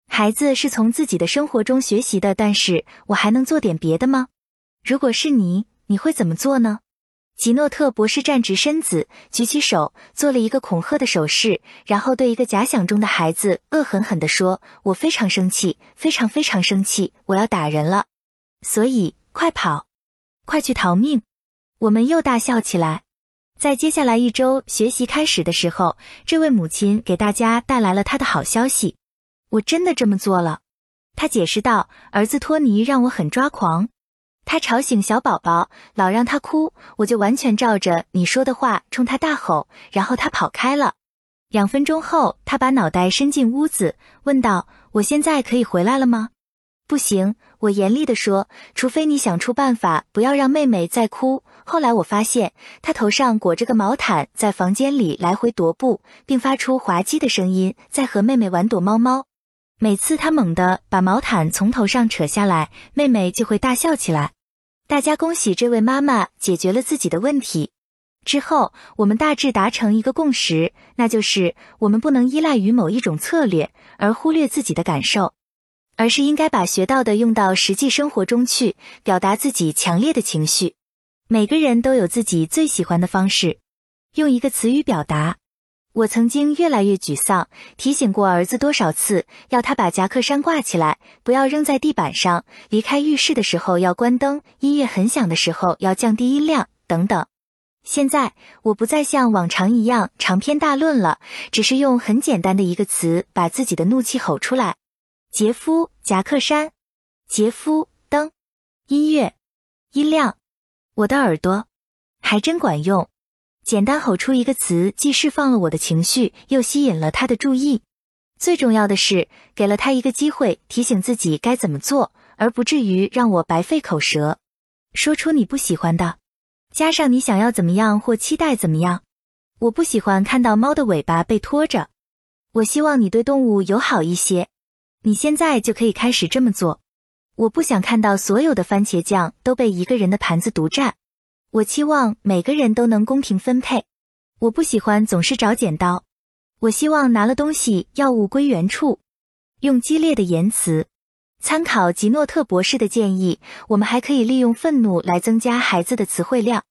孩子是从自己的生活中学习的，但是我还能做点别的吗？如果是你，你会怎么做呢？吉诺特博士站直身子，举起手，做了一个恐吓的手势，然后对一个假想中的孩子恶狠狠地说：“我非常生气，非常非常生气，我要打人了。所以快跑，快去逃命！”我们又大笑起来。在接下来一周学习开始的时候，这位母亲给大家带来了她的好消息。我真的这么做了，她解释道。儿子托尼让我很抓狂，他吵醒小宝宝，老让他哭，我就完全照着你说的话冲他大吼，然后他跑开了。两分钟后，他把脑袋伸进屋子，问道：“我现在可以回来了吗？”不行，我严厉地说，除非你想出办法，不要让妹妹再哭。后来我发现，他头上裹着个毛毯，在房间里来回踱步，并发出滑稽的声音，在和妹妹玩躲猫猫。每次他猛地把毛毯从头上扯下来，妹妹就会大笑起来。大家恭喜这位妈妈解决了自己的问题。之后，我们大致达成一个共识，那就是我们不能依赖于某一种策略而忽略自己的感受。而是应该把学到的用到实际生活中去，表达自己强烈的情绪。每个人都有自己最喜欢的方式，用一个词语表达。我曾经越来越沮丧，提醒过儿子多少次，要他把夹克衫挂起来，不要扔在地板上；离开浴室的时候要关灯，音乐很响的时候要降低音量，等等。现在我不再像往常一样长篇大论了，只是用很简单的一个词把自己的怒气吼出来：杰夫，夹克衫；杰夫，灯；音乐，音量。我的耳朵，还真管用。简单吼出一个词，既释放了我的情绪，又吸引了他的注意。最重要的是，给了他一个机会提醒自己该怎么做，而不至于让我白费口舌。说出你不喜欢的，加上你想要怎么样或期待怎么样。我不喜欢看到猫的尾巴被拖着。我希望你对动物友好一些。你现在就可以开始这么做。我不想看到所有的番茄酱都被一个人的盘子独占。我期望每个人都能公平分配。我不喜欢总是找剪刀。我希望拿了东西要物归原处。用激烈的言辞。参考吉诺特博士的建议，我们还可以利用愤怒来增加孩子的词汇量。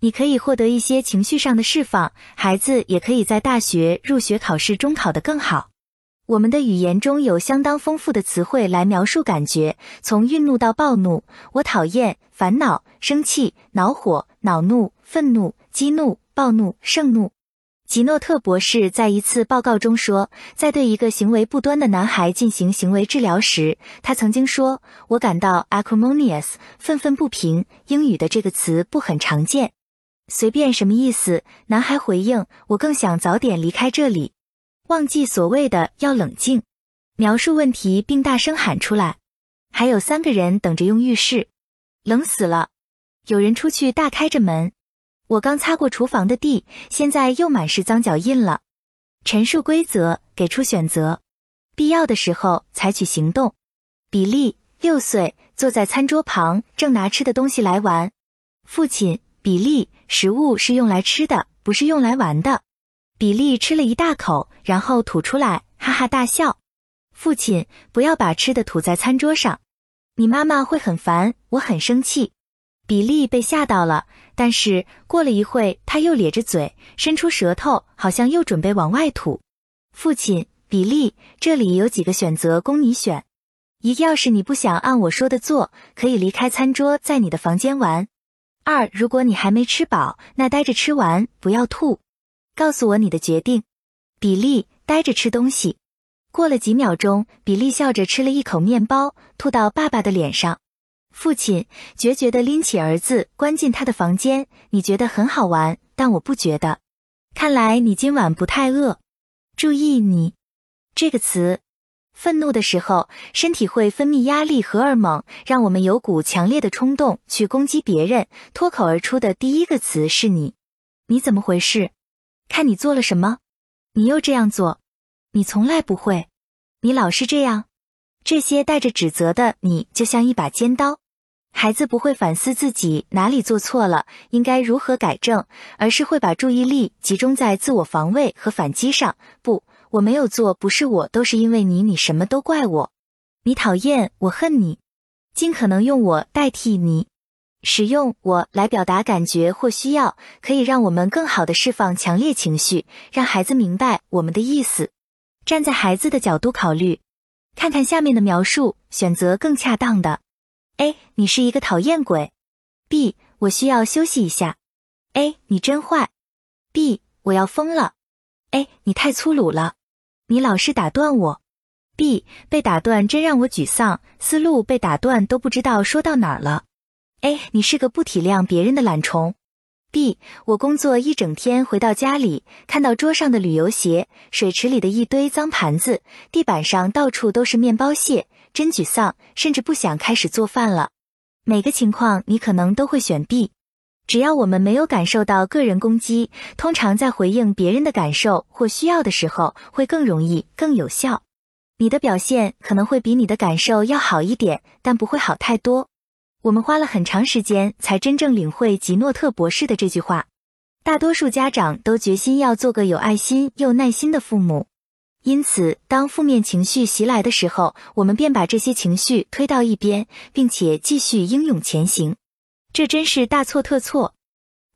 你可以获得一些情绪上的释放，孩子也可以在大学入学考试中考得更好。我们的语言中有相当丰富的词汇来描述感觉，从愠怒到暴怒。我讨厌、烦恼、生气、恼火、恼怒、愤怒、激怒、暴怒、盛怒。吉诺特博士在一次报告中说，在对一个行为不端的男孩进行行为治疗时，他曾经说：“我感到 acrimonious，愤愤不平。”英语的这个词不很常见。随便什么意思？男孩回应：“我更想早点离开这里。”忘记所谓的要冷静，描述问题并大声喊出来。还有三个人等着用浴室，冷死了。有人出去大开着门。我刚擦过厨房的地，现在又满是脏脚印了。陈述规则，给出选择，必要的时候采取行动。比利六岁，坐在餐桌旁，正拿吃的东西来玩。父亲，比利，食物是用来吃的，不是用来玩的。比利吃了一大口，然后吐出来，哈哈大笑。父亲，不要把吃的吐在餐桌上，你妈妈会很烦，我很生气。比利被吓到了，但是过了一会，他又咧着嘴，伸出舌头，好像又准备往外吐。父亲，比利，这里有几个选择供你选：一，要是你不想按我说的做，可以离开餐桌，在你的房间玩；二，如果你还没吃饱，那待着吃完，不要吐。告诉我你的决定，比利。呆着吃东西。过了几秒钟，比利笑着吃了一口面包，吐到爸爸的脸上。父亲决绝地拎起儿子，关进他的房间。你觉得很好玩，但我不觉得。看来你今晚不太饿。注意你这个词。愤怒的时候，身体会分泌压力荷尔蒙，让我们有股强烈的冲动去攻击别人。脱口而出的第一个词是你。你怎么回事？看你做了什么，你又这样做，你从来不会，你老是这样。这些带着指责的你，就像一把尖刀。孩子不会反思自己哪里做错了，应该如何改正，而是会把注意力集中在自我防卫和反击上。不，我没有做，不是我，都是因为你，你什么都怪我。你讨厌我，恨你，尽可能用我代替你。使用我来表达感觉或需要，可以让我们更好的释放强烈情绪，让孩子明白我们的意思。站在孩子的角度考虑，看看下面的描述，选择更恰当的。A，你是一个讨厌鬼。B，我需要休息一下。A，你真坏。B，我要疯了。A，你太粗鲁了，你老是打断我。B，被打断真让我沮丧，思路被打断都不知道说到哪儿了。A，你是个不体谅别人的懒虫。B，我工作一整天，回到家里看到桌上的旅游鞋，水池里的一堆脏盘子，地板上到处都是面包屑，真沮丧，甚至不想开始做饭了。每个情况你可能都会选 B。只要我们没有感受到个人攻击，通常在回应别人的感受或需要的时候，会更容易、更有效。你的表现可能会比你的感受要好一点，但不会好太多。我们花了很长时间才真正领会吉诺特博士的这句话。大多数家长都决心要做个有爱心又耐心的父母，因此当负面情绪袭来的时候，我们便把这些情绪推到一边，并且继续英勇前行。这真是大错特错。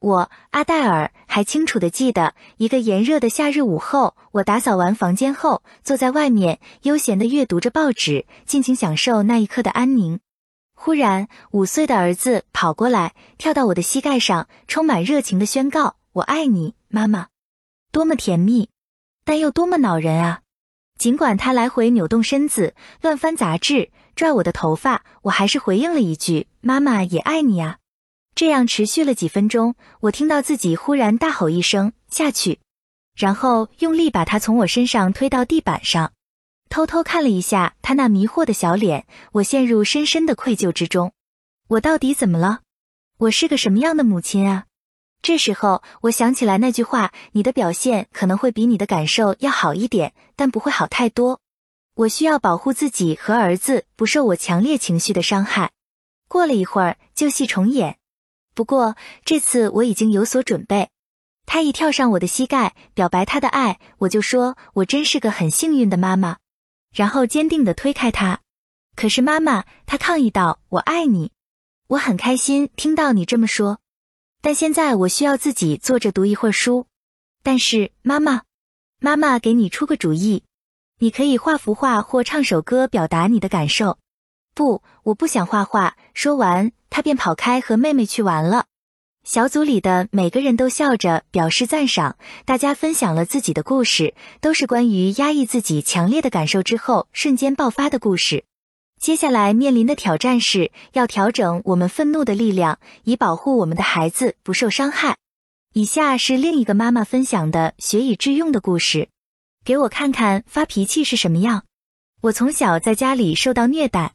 我阿黛尔还清楚的记得，一个炎热的夏日午后，我打扫完房间后，坐在外面悠闲的阅读着报纸，尽情享受那一刻的安宁。忽然，五岁的儿子跑过来，跳到我的膝盖上，充满热情的宣告：“我爱你，妈妈。”多么甜蜜，但又多么恼人啊！尽管他来回扭动身子，乱翻杂志，拽我的头发，我还是回应了一句：“妈妈也爱你啊。”这样持续了几分钟，我听到自己忽然大吼一声“下去”，然后用力把他从我身上推到地板上。偷偷看了一下他那迷惑的小脸，我陷入深深的愧疚之中。我到底怎么了？我是个什么样的母亲啊？这时候，我想起来那句话：“你的表现可能会比你的感受要好一点，但不会好太多。”我需要保护自己和儿子不受我强烈情绪的伤害。过了一会儿，旧戏重演。不过这次我已经有所准备。他一跳上我的膝盖，表白他的爱，我就说：“我真是个很幸运的妈妈。”然后坚定地推开他。可是妈妈，他抗议道：“我爱你，我很开心听到你这么说。但现在我需要自己坐着读一会儿书。但是妈妈，妈妈给你出个主意，你可以画幅画或唱首歌表达你的感受。”不，我不想画画。说完，他便跑开和妹妹去玩了。小组里的每个人都笑着表示赞赏，大家分享了自己的故事，都是关于压抑自己强烈的感受之后瞬间爆发的故事。接下来面临的挑战是要调整我们愤怒的力量，以保护我们的孩子不受伤害。以下是另一个妈妈分享的学以致用的故事，给我看看发脾气是什么样。我从小在家里受到虐待。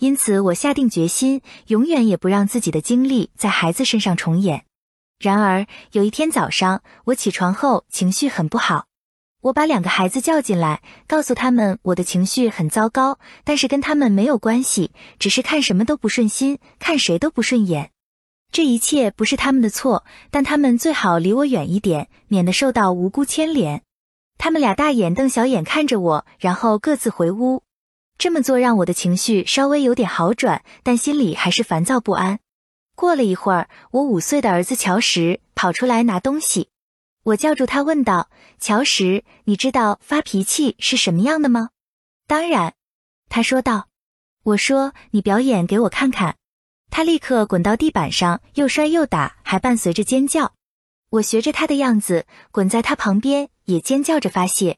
因此，我下定决心，永远也不让自己的经历在孩子身上重演。然而，有一天早上，我起床后情绪很不好。我把两个孩子叫进来，告诉他们我的情绪很糟糕，但是跟他们没有关系，只是看什么都不顺心，看谁都不顺眼。这一切不是他们的错，但他们最好离我远一点，免得受到无辜牵连。他们俩大眼瞪小眼看着我，然后各自回屋。这么做让我的情绪稍微有点好转，但心里还是烦躁不安。过了一会儿，我五岁的儿子乔什跑出来拿东西，我叫住他，问道：“乔什，你知道发脾气是什么样的吗？”“当然。”他说道。我说：“你表演给我看看。”他立刻滚到地板上，又摔又打，还伴随着尖叫。我学着他的样子，滚在他旁边，也尖叫着发泄。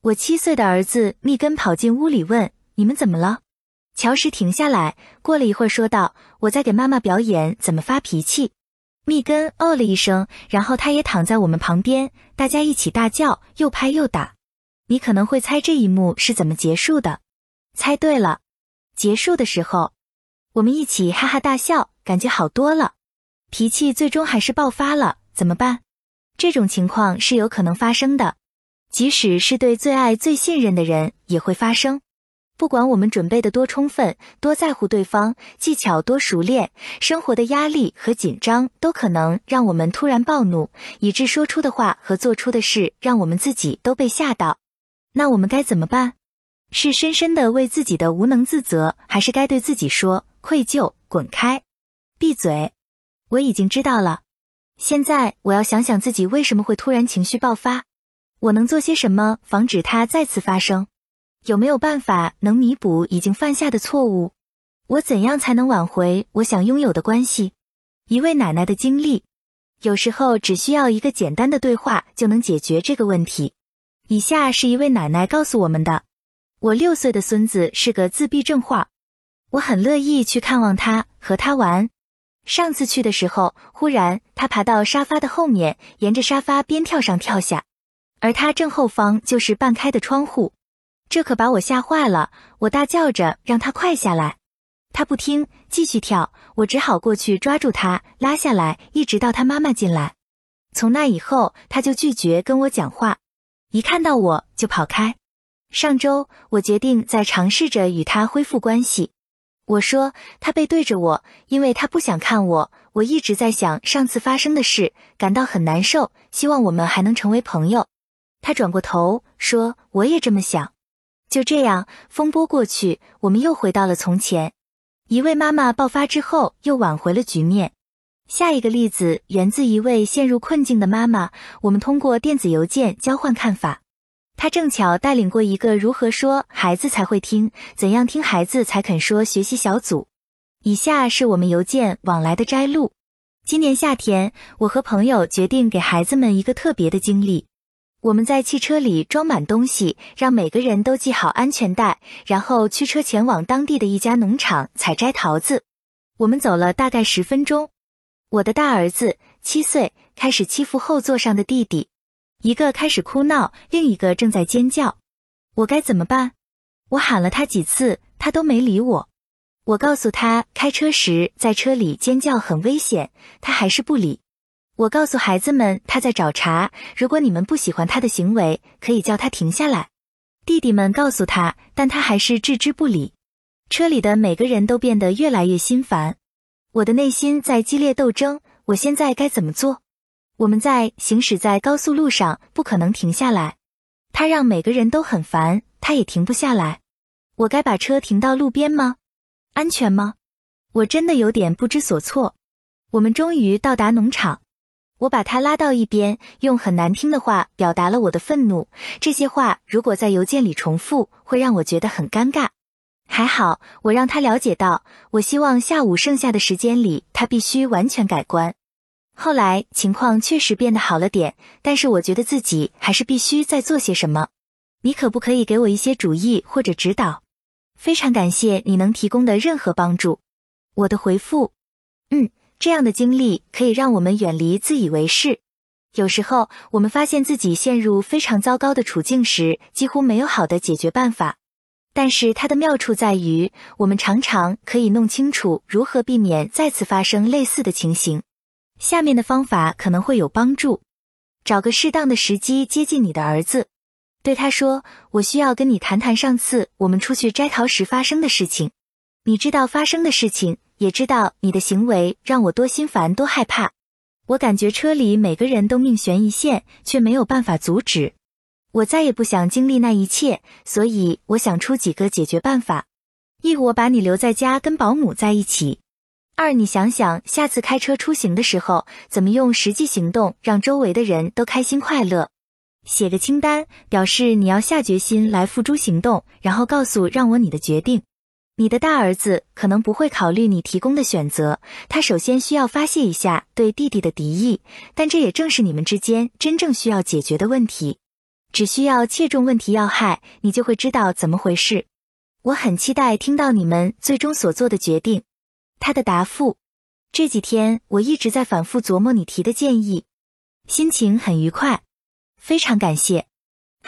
我七岁的儿子密根跑进屋里问。你们怎么了？乔什停下来，过了一会儿说道：“我在给妈妈表演怎么发脾气。”密根哦了一声，然后他也躺在我们旁边，大家一起大叫，又拍又打。你可能会猜这一幕是怎么结束的？猜对了，结束的时候，我们一起哈哈大笑，感觉好多了。脾气最终还是爆发了，怎么办？这种情况是有可能发生的，即使是对最爱、最信任的人也会发生。不管我们准备的多充分，多在乎对方，技巧多熟练，生活的压力和紧张都可能让我们突然暴怒，以致说出的话和做出的事让我们自己都被吓到。那我们该怎么办？是深深的为自己的无能自责，还是该对自己说愧疚，滚开，闭嘴？我已经知道了。现在我要想想自己为什么会突然情绪爆发，我能做些什么防止它再次发生？有没有办法能弥补已经犯下的错误？我怎样才能挽回我想拥有的关系？一位奶奶的经历，有时候只需要一个简单的对话就能解决这个问题。以下是一位奶奶告诉我们的：我六岁的孙子是个自闭症患，我很乐意去看望他，和他玩。上次去的时候，忽然他爬到沙发的后面，沿着沙发边跳上跳下，而他正后方就是半开的窗户。这可把我吓坏了，我大叫着让他快下来，他不听，继续跳，我只好过去抓住他，拉下来，一直到他妈妈进来。从那以后，他就拒绝跟我讲话，一看到我就跑开。上周，我决定再尝试着与他恢复关系。我说他背对着我，因为他不想看我。我一直在想上次发生的事，感到很难受，希望我们还能成为朋友。他转过头说：“我也这么想。”就这样，风波过去，我们又回到了从前。一位妈妈爆发之后，又挽回了局面。下一个例子源自一位陷入困境的妈妈，我们通过电子邮件交换看法。她正巧带领过一个如何说孩子才会听，怎样听孩子才肯说学习小组。以下是我们邮件往来的摘录。今年夏天，我和朋友决定给孩子们一个特别的经历。我们在汽车里装满东西，让每个人都系好安全带，然后驱车前往当地的一家农场采摘桃子。我们走了大概十分钟。我的大儿子七岁，开始欺负后座上的弟弟，一个开始哭闹，另一个正在尖叫。我该怎么办？我喊了他几次，他都没理我。我告诉他开车时在车里尖叫很危险，他还是不理。我告诉孩子们他在找茬，如果你们不喜欢他的行为，可以叫他停下来。弟弟们告诉他，但他还是置之不理。车里的每个人都变得越来越心烦。我的内心在激烈斗争，我现在该怎么做？我们在行驶在高速路上，不可能停下来。他让每个人都很烦，他也停不下来。我该把车停到路边吗？安全吗？我真的有点不知所措。我们终于到达农场，我把他拉到一边，用很难听的话表达了我的愤怒。这些话如果在邮件里重复，会让我觉得很尴尬。还好，我让他了解到，我希望下午剩下的时间里，他必须完全改观。后来情况确实变得好了点，但是我觉得自己还是必须再做些什么。你可不可以给我一些主意或者指导？非常感谢你能提供的任何帮助。我的回复：嗯，这样的经历可以让我们远离自以为是。有时候，我们发现自己陷入非常糟糕的处境时，几乎没有好的解决办法。但是它的妙处在于，我们常常可以弄清楚如何避免再次发生类似的情形。下面的方法可能会有帮助：找个适当的时机接近你的儿子，对他说：“我需要跟你谈谈上次我们出去摘桃时发生的事情。你知道发生的事情，也知道你的行为让我多心烦、多害怕。我感觉车里每个人都命悬一线，却没有办法阻止。”我再也不想经历那一切，所以我想出几个解决办法：一，我把你留在家跟保姆在一起；二，你想想下次开车出行的时候，怎么用实际行动让周围的人都开心快乐。写个清单，表示你要下决心来付诸行动，然后告诉让我你的决定。你的大儿子可能不会考虑你提供的选择，他首先需要发泄一下对弟弟的敌意，但这也正是你们之间真正需要解决的问题。只需要切中问题要害，你就会知道怎么回事。我很期待听到你们最终所做的决定。他的答复：这几天我一直在反复琢磨你提的建议，心情很愉快，非常感谢。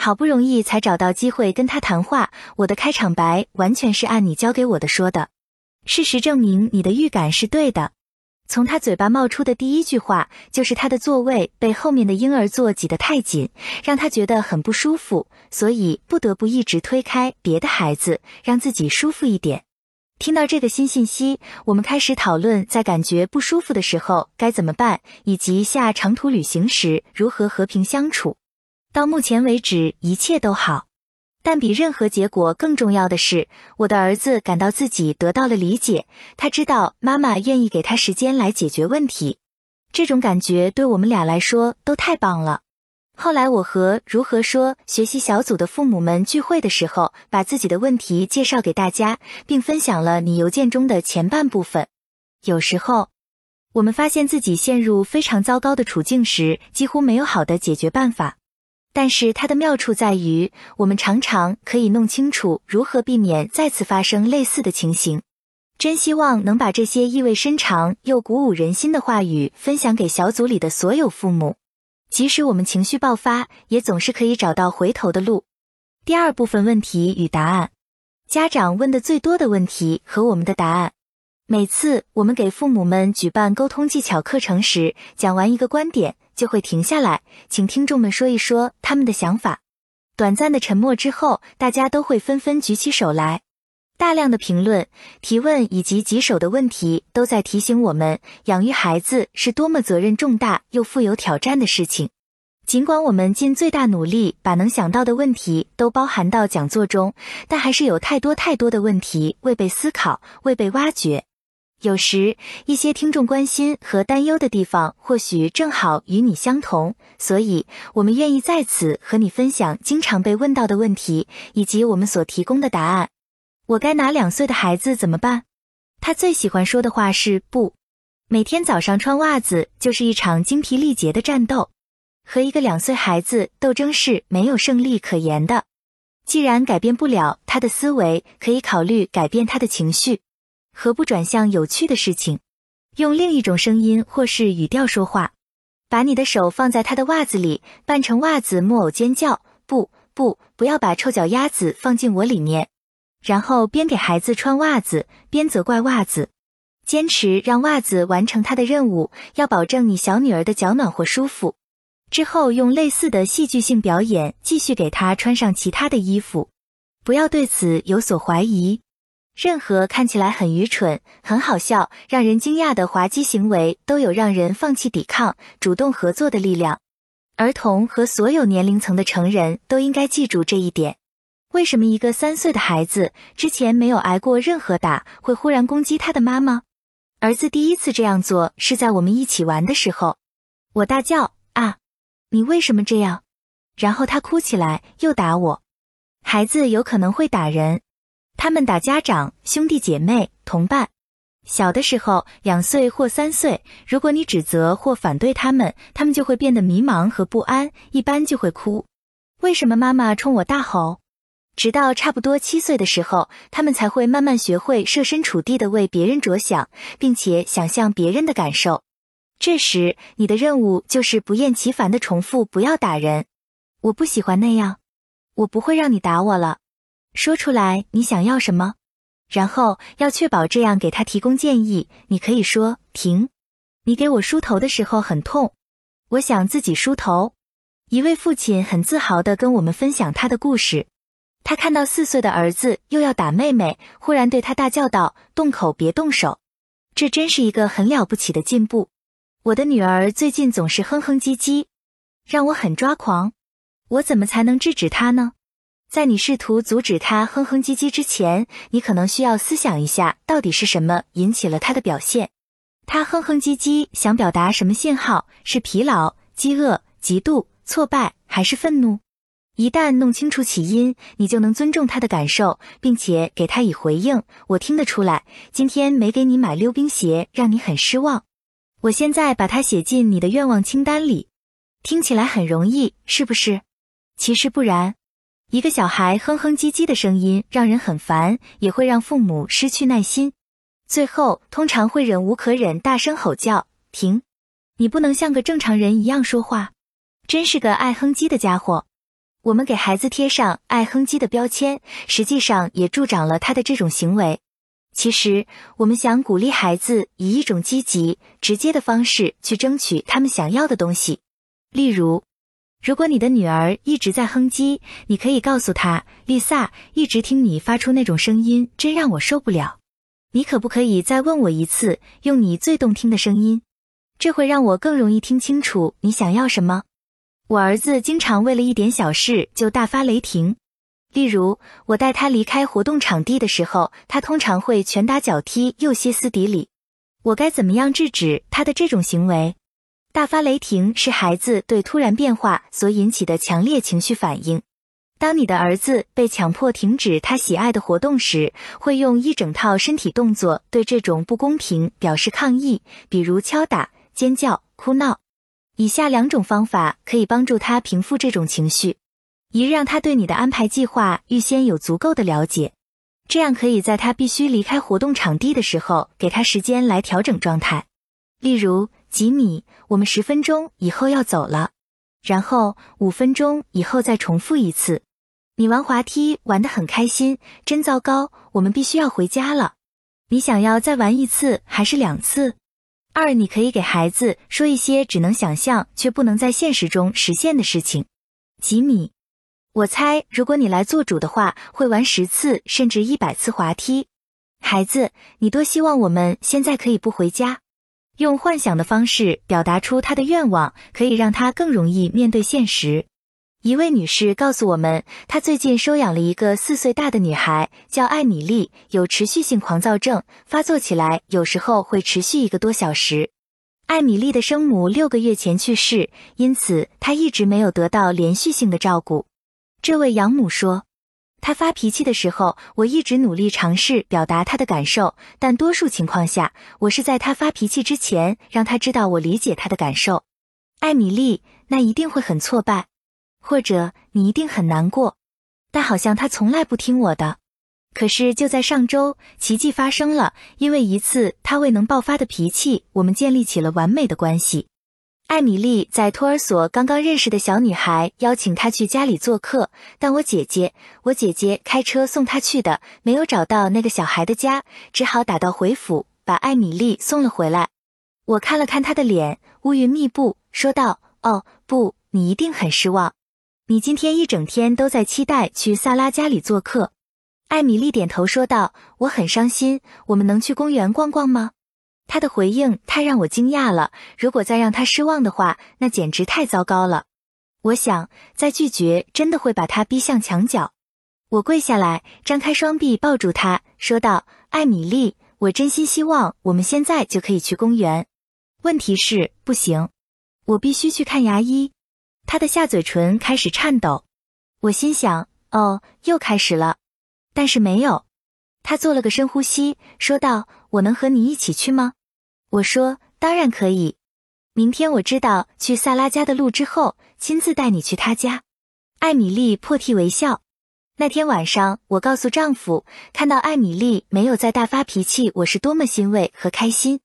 好不容易才找到机会跟他谈话，我的开场白完全是按你教给我的说的。事实证明你的预感是对的。从他嘴巴冒出的第一句话，就是他的座位被后面的婴儿座挤得太紧，让他觉得很不舒服，所以不得不一直推开别的孩子，让自己舒服一点。听到这个新信息，我们开始讨论在感觉不舒服的时候该怎么办，以及下长途旅行时如何和平相处。到目前为止，一切都好。但比任何结果更重要的是，我的儿子感到自己得到了理解。他知道妈妈愿意给他时间来解决问题，这种感觉对我们俩来说都太棒了。后来我和如何说学习小组的父母们聚会的时候，把自己的问题介绍给大家，并分享了你邮件中的前半部分。有时候，我们发现自己陷入非常糟糕的处境时，几乎没有好的解决办法。但是它的妙处在于，我们常常可以弄清楚如何避免再次发生类似的情形。真希望能把这些意味深长又鼓舞人心的话语分享给小组里的所有父母。即使我们情绪爆发，也总是可以找到回头的路。第二部分问题与答案，家长问的最多的问题和我们的答案。每次我们给父母们举办沟通技巧课程时，讲完一个观点就会停下来，请听众们说一说他们的想法。短暂的沉默之后，大家都会纷纷举起手来。大量的评论、提问以及棘手的问题都在提醒我们，养育孩子是多么责任重大又富有挑战的事情。尽管我们尽最大努力把能想到的问题都包含到讲座中，但还是有太多太多的问题未被思考、未被挖掘。有时一些听众关心和担忧的地方，或许正好与你相同，所以我们愿意在此和你分享经常被问到的问题，以及我们所提供的答案。我该拿两岁的孩子怎么办？他最喜欢说的话是不。每天早上穿袜子就是一场精疲力竭的战斗，和一个两岁孩子斗争是没有胜利可言的。既然改变不了他的思维，可以考虑改变他的情绪。何不转向有趣的事情，用另一种声音或是语调说话？把你的手放在他的袜子里，扮成袜子木偶尖叫。不不，不要把臭脚丫子放进我里面。然后边给孩子穿袜子，边责怪袜子。坚持让袜子完成他的任务，要保证你小女儿的脚暖和舒服。之后用类似的戏剧性表演继续给她穿上其他的衣服。不要对此有所怀疑。任何看起来很愚蠢、很好笑、让人惊讶的滑稽行为，都有让人放弃抵抗、主动合作的力量。儿童和所有年龄层的成人都应该记住这一点。为什么一个三岁的孩子之前没有挨过任何打，会忽然攻击他的妈妈？儿子第一次这样做是在我们一起玩的时候，我大叫啊，你为什么这样？然后他哭起来，又打我。孩子有可能会打人。他们打家长、兄弟姐妹、同伴。小的时候，两岁或三岁，如果你指责或反对他们，他们就会变得迷茫和不安，一般就会哭。为什么妈妈冲我大吼？直到差不多七岁的时候，他们才会慢慢学会设身处地的为别人着想，并且想象别人的感受。这时，你的任务就是不厌其烦的重复：不要打人。我不喜欢那样。我不会让你打我了。说出来你想要什么，然后要确保这样给他提供建议。你可以说停。你给我梳头的时候很痛，我想自己梳头。一位父亲很自豪地跟我们分享他的故事。他看到四岁的儿子又要打妹妹，忽然对他大叫道：“动口别动手！”这真是一个很了不起的进步。我的女儿最近总是哼哼唧唧，让我很抓狂。我怎么才能制止她呢？在你试图阻止他哼哼唧唧之前，你可能需要思想一下，到底是什么引起了他的表现。他哼哼唧唧想表达什么信号？是疲劳、饥饿、嫉妒、挫败，还是愤怒？一旦弄清楚起因，你就能尊重他的感受，并且给他以回应。我听得出来，今天没给你买溜冰鞋，让你很失望。我现在把它写进你的愿望清单里。听起来很容易，是不是？其实不然。一个小孩哼哼唧唧的声音让人很烦，也会让父母失去耐心，最后通常会忍无可忍，大声吼叫：“停！你不能像个正常人一样说话，真是个爱哼唧的家伙。”我们给孩子贴上爱哼唧的标签，实际上也助长了他的这种行为。其实，我们想鼓励孩子以一种积极、直接的方式去争取他们想要的东西，例如。如果你的女儿一直在哼唧，你可以告诉她：“丽萨，一直听你发出那种声音，真让我受不了。你可不可以再问我一次，用你最动听的声音？这会让我更容易听清楚你想要什么。”我儿子经常为了一点小事就大发雷霆，例如我带他离开活动场地的时候，他通常会拳打脚踢又歇斯底里。我该怎么样制止他的这种行为？大发雷霆是孩子对突然变化所引起的强烈情绪反应。当你的儿子被强迫停止他喜爱的活动时，会用一整套身体动作对这种不公平表示抗议，比如敲打、尖叫、哭闹。以下两种方法可以帮助他平复这种情绪：一，让他对你的安排计划预先有足够的了解，这样可以在他必须离开活动场地的时候，给他时间来调整状态。例如。吉米，我们十分钟以后要走了，然后五分钟以后再重复一次。你玩滑梯玩得很开心，真糟糕，我们必须要回家了。你想要再玩一次还是两次？二，你可以给孩子说一些只能想象却不能在现实中实现的事情。吉米，我猜如果你来做主的话，会玩十次甚至一百次滑梯。孩子，你多希望我们现在可以不回家。用幻想的方式表达出他的愿望，可以让他更容易面对现实。一位女士告诉我们，她最近收养了一个四岁大的女孩，叫艾米丽，有持续性狂躁症，发作起来有时候会持续一个多小时。艾米丽的生母六个月前去世，因此她一直没有得到连续性的照顾。这位养母说，他发脾气的时候，我一直努力尝试表达他的感受，但多数情况下，我是在他发脾气之前让他知道我理解他的感受。艾米丽，那一定会很挫败。或者你一定很难过，但好像他从来不听我的。可是就在上周，奇迹发生了，因为一次他未能爆发的脾气，我们建立起了完美的关系。艾米丽在托儿所刚刚认识的小女孩邀请她去家里做客，但我姐姐，我姐姐开车送她去的，没有找到那个小孩的家，只好打道回府，把艾米丽送了回来。我看了看她的脸，乌云密布，说道：“哦，不，你一定很失望。”你今天一整天都在期待去萨拉家里做客，艾米丽点头说道：“我很伤心。我们能去公园逛逛吗？”他的回应太让我惊讶了。如果再让他失望的话，那简直太糟糕了。我想再拒绝真的会把他逼向墙角。我跪下来，张开双臂抱住他，说道：“艾米丽，我真心希望我们现在就可以去公园。问题是，不行，我必须去看牙医。”他的下嘴唇开始颤抖，我心想：“哦，又开始了。”但是没有。他做了个深呼吸，说道：“我能和你一起去吗？”我说：“当然可以。明天我知道去萨拉家的路之后，亲自带你去他家。”艾米丽破涕为笑。那天晚上，我告诉丈夫，看到艾米丽没有再大发脾气，我是多么欣慰和开心。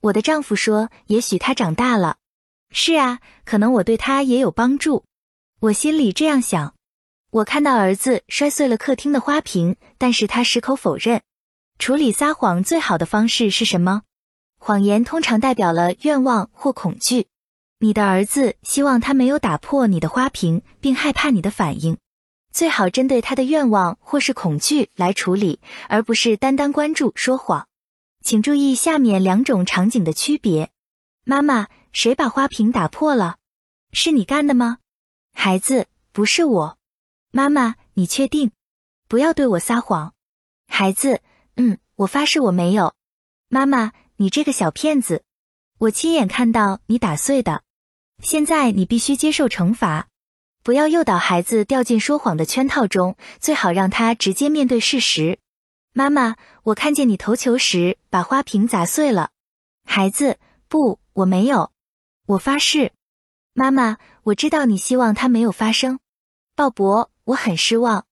我的丈夫说：“也许她长大了。”是啊，可能我对他也有帮助，我心里这样想。我看到儿子摔碎了客厅的花瓶，但是他矢口否认。处理撒谎最好的方式是什么？谎言通常代表了愿望或恐惧。你的儿子希望他没有打破你的花瓶，并害怕你的反应。最好针对他的愿望或是恐惧来处理，而不是单单关注说谎。请注意下面两种场景的区别。妈妈。谁把花瓶打破了？是你干的吗？孩子，不是我。妈妈，你确定？不要对我撒谎。孩子，嗯，我发誓我没有。妈妈，你这个小骗子，我亲眼看到你打碎的。现在你必须接受惩罚。不要诱导孩子掉进说谎的圈套中，最好让他直接面对事实。妈妈，我看见你投球时把花瓶砸碎了。孩子，不，我没有。我发誓，妈妈，我知道你希望它没有发生。鲍勃，我很失望。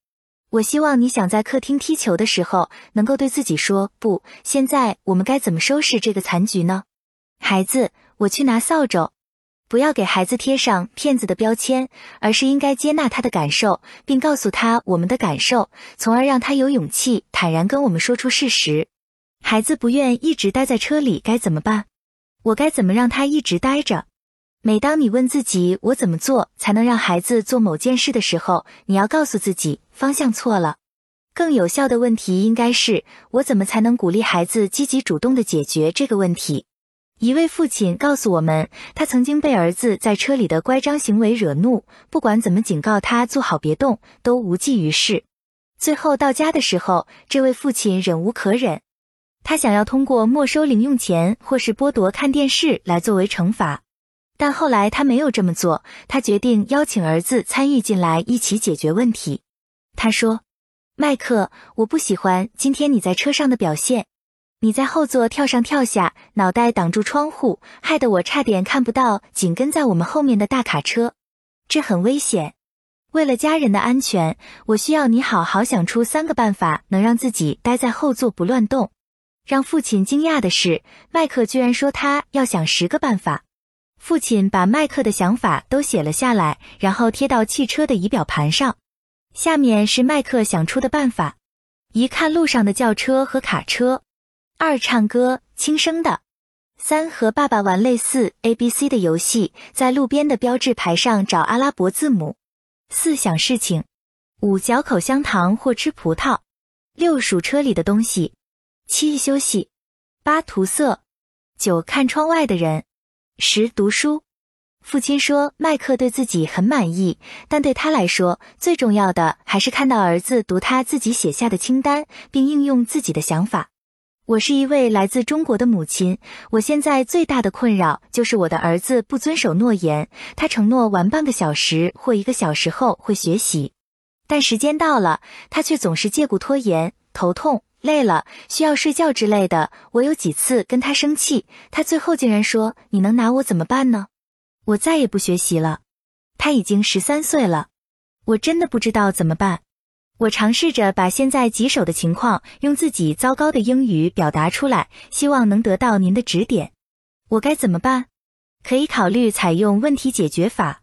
我希望你想在客厅踢球的时候，能够对自己说不。现在我们该怎么收拾这个残局呢？孩子，我去拿扫帚。不要给孩子贴上骗子的标签，而是应该接纳他的感受，并告诉他我们的感受，从而让他有勇气坦然跟我们说出事实。孩子不愿一直待在车里，该怎么办？我该怎么让他一直待着？每当你问自己我怎么做才能让孩子做某件事的时候，你要告诉自己方向错了。更有效的问题应该是我怎么才能鼓励孩子积极主动的解决这个问题？一位父亲告诉我们，他曾经被儿子在车里的乖张行为惹怒，不管怎么警告他坐好别动，都无济于事。最后到家的时候，这位父亲忍无可忍。他想要通过没收零用钱或是剥夺看电视来作为惩罚，但后来他没有这么做。他决定邀请儿子参与进来，一起解决问题。他说：“麦克，我不喜欢今天你在车上的表现。你在后座跳上跳下，脑袋挡住窗户，害得我差点看不到紧跟在我们后面的大卡车。这很危险。为了家人的安全，我需要你好好想出三个办法，能让自己待在后座不乱动。”让父亲惊讶的是，麦克居然说他要想十个办法。父亲把麦克的想法都写了下来，然后贴到汽车的仪表盘上。下面是麦克想出的办法：一看路上的轿车和卡车；二唱歌，轻声的；三和爸爸玩类似 A B C 的游戏，在路边的标志牌上找阿拉伯字母；四想事情；五嚼口香糖或吃葡萄；六数车里的东西。七休息，八涂色，九看窗外的人，十读书。父亲说，麦克对自己很满意，但对他来说，最重要的还是看到儿子读他自己写下的清单，并应用自己的想法。我是一位来自中国的母亲，我现在最大的困扰就是我的儿子不遵守诺言。他承诺玩半个小时或一个小时后会学习，但时间到了，他却总是借故拖延，头痛、累了、需要睡觉之类的。我有几次跟他生气，他最后竟然说：“你能拿我怎么办呢？”我再也不学习了。他已经十三岁了，我真的不知道怎么办。我尝试着把现在棘手的情况用自己糟糕的英语表达出来，希望能得到您的指点。我该怎么办？可以考虑采用问题解决法。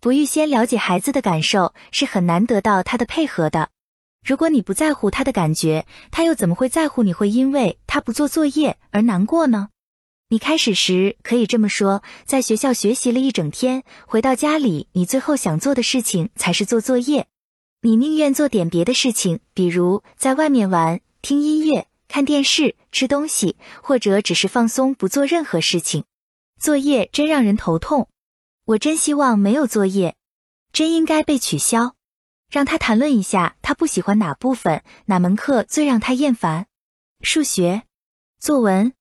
不预先了解孩子的感受是很难得到他的配合的。如果你不在乎他的感觉，他又怎么会在乎你会因为他不做作业而难过呢？你开始时可以这么说：在学校学习了一整天，回到家里，你最后想做的事情才是做作业。你宁愿做点别的事情，比如在外面玩、听音乐、看电视、吃东西，或者只是放松，不做任何事情。作业真让人头痛。我真希望没有作业，真应该被取消。让他谈论一下他不喜欢哪部分，哪门课最让他厌烦。数学、作文。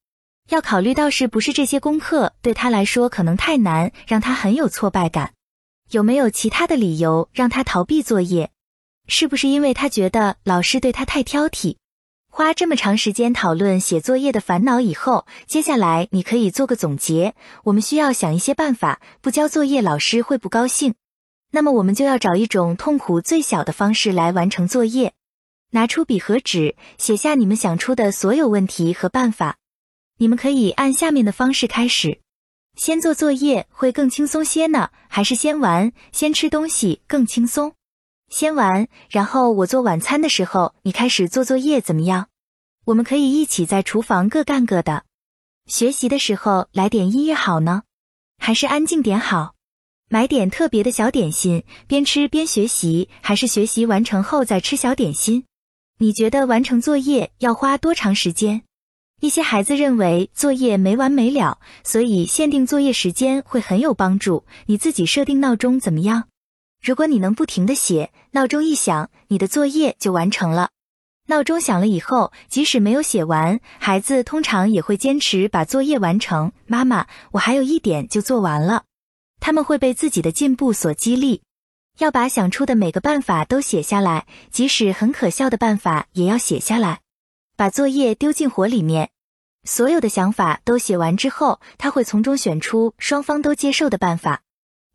要考虑到是不是这些功课对他来说可能太难，让他很有挫败感？有没有其他的理由让他逃避作业？是不是因为他觉得老师对他太挑剔？花这么长时间讨论写作业的烦恼以后，接下来你可以做个总结。我们需要想一些办法，不交作业老师会不高兴。那么我们就要找一种痛苦最小的方式来完成作业。拿出笔和纸，写下你们想出的所有问题和办法。你们可以按下面的方式开始：先做作业会更轻松些呢，还是先玩、先吃东西更轻松？先玩，然后我做晚餐的时候，你开始做作业，怎么样？我们可以一起在厨房各干各的。学习的时候来点音乐好呢，还是安静点好？买点特别的小点心，边吃边学习，还是学习完成后再吃小点心？你觉得完成作业要花多长时间？一些孩子认为作业没完没了，所以限定作业时间会很有帮助。你自己设定闹钟怎么样？如果你能不停的写，闹钟一响，你的作业就完成了。闹钟响了以后，即使没有写完，孩子通常也会坚持把作业完成。妈妈，我还有一点就做完了。他们会被自己的进步所激励。要把想出的每个办法都写下来，即使很可笑的办法也要写下来。把作业丢进火里面，所有的想法都写完之后，他会从中选出双方都接受的办法，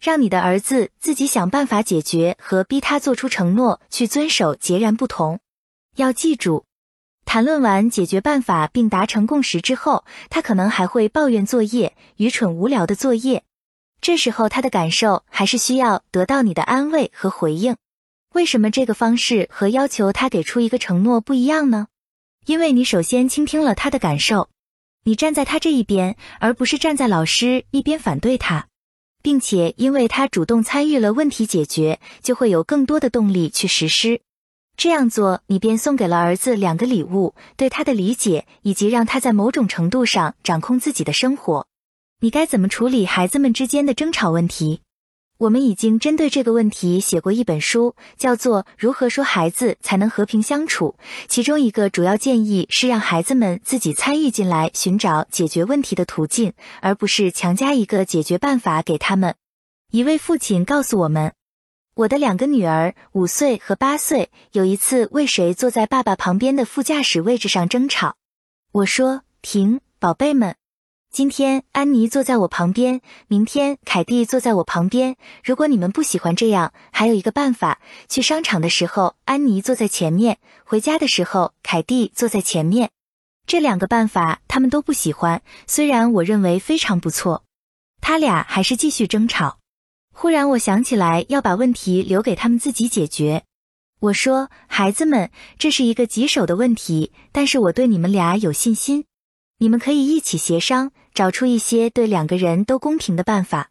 让你的儿子自己想办法解决，和逼他做出承诺去遵守截然不同。要记住，谈论完解决办法并达成共识之后，他可能还会抱怨作业愚蠢无聊的作业，这时候他的感受还是需要得到你的安慰和回应。为什么这个方式和要求他给出一个承诺不一样呢？因为你首先倾听了他的感受，你站在他这一边，而不是站在老师一边反对他，并且因为他主动参与了问题解决，就会有更多的动力去实施。这样做，你便送给了儿子两个礼物：对他的理解，以及让他在某种程度上掌控自己的生活。你该怎么处理孩子们之间的争吵问题？我们已经针对这个问题写过一本书，叫做《如何说孩子才能和平相处》。其中一个主要建议是让孩子们自己参与进来，寻找解决问题的途径，而不是强加一个解决办法给他们。一位父亲告诉我们：“我的两个女儿，五岁和八岁，有一次为谁坐在爸爸旁边的副驾驶位置上争吵。我说：‘停，宝贝们。’”今天安妮坐在我旁边，明天凯蒂坐在我旁边。如果你们不喜欢这样，还有一个办法：去商场的时候，安妮坐在前面；回家的时候，凯蒂坐在前面。这两个办法他们都不喜欢，虽然我认为非常不错。他俩还是继续争吵。忽然我想起来要把问题留给他们自己解决。我说：“孩子们，这是一个棘手的问题，但是我对你们俩有信心。你们可以一起协商。”找出一些对两个人都公平的办法，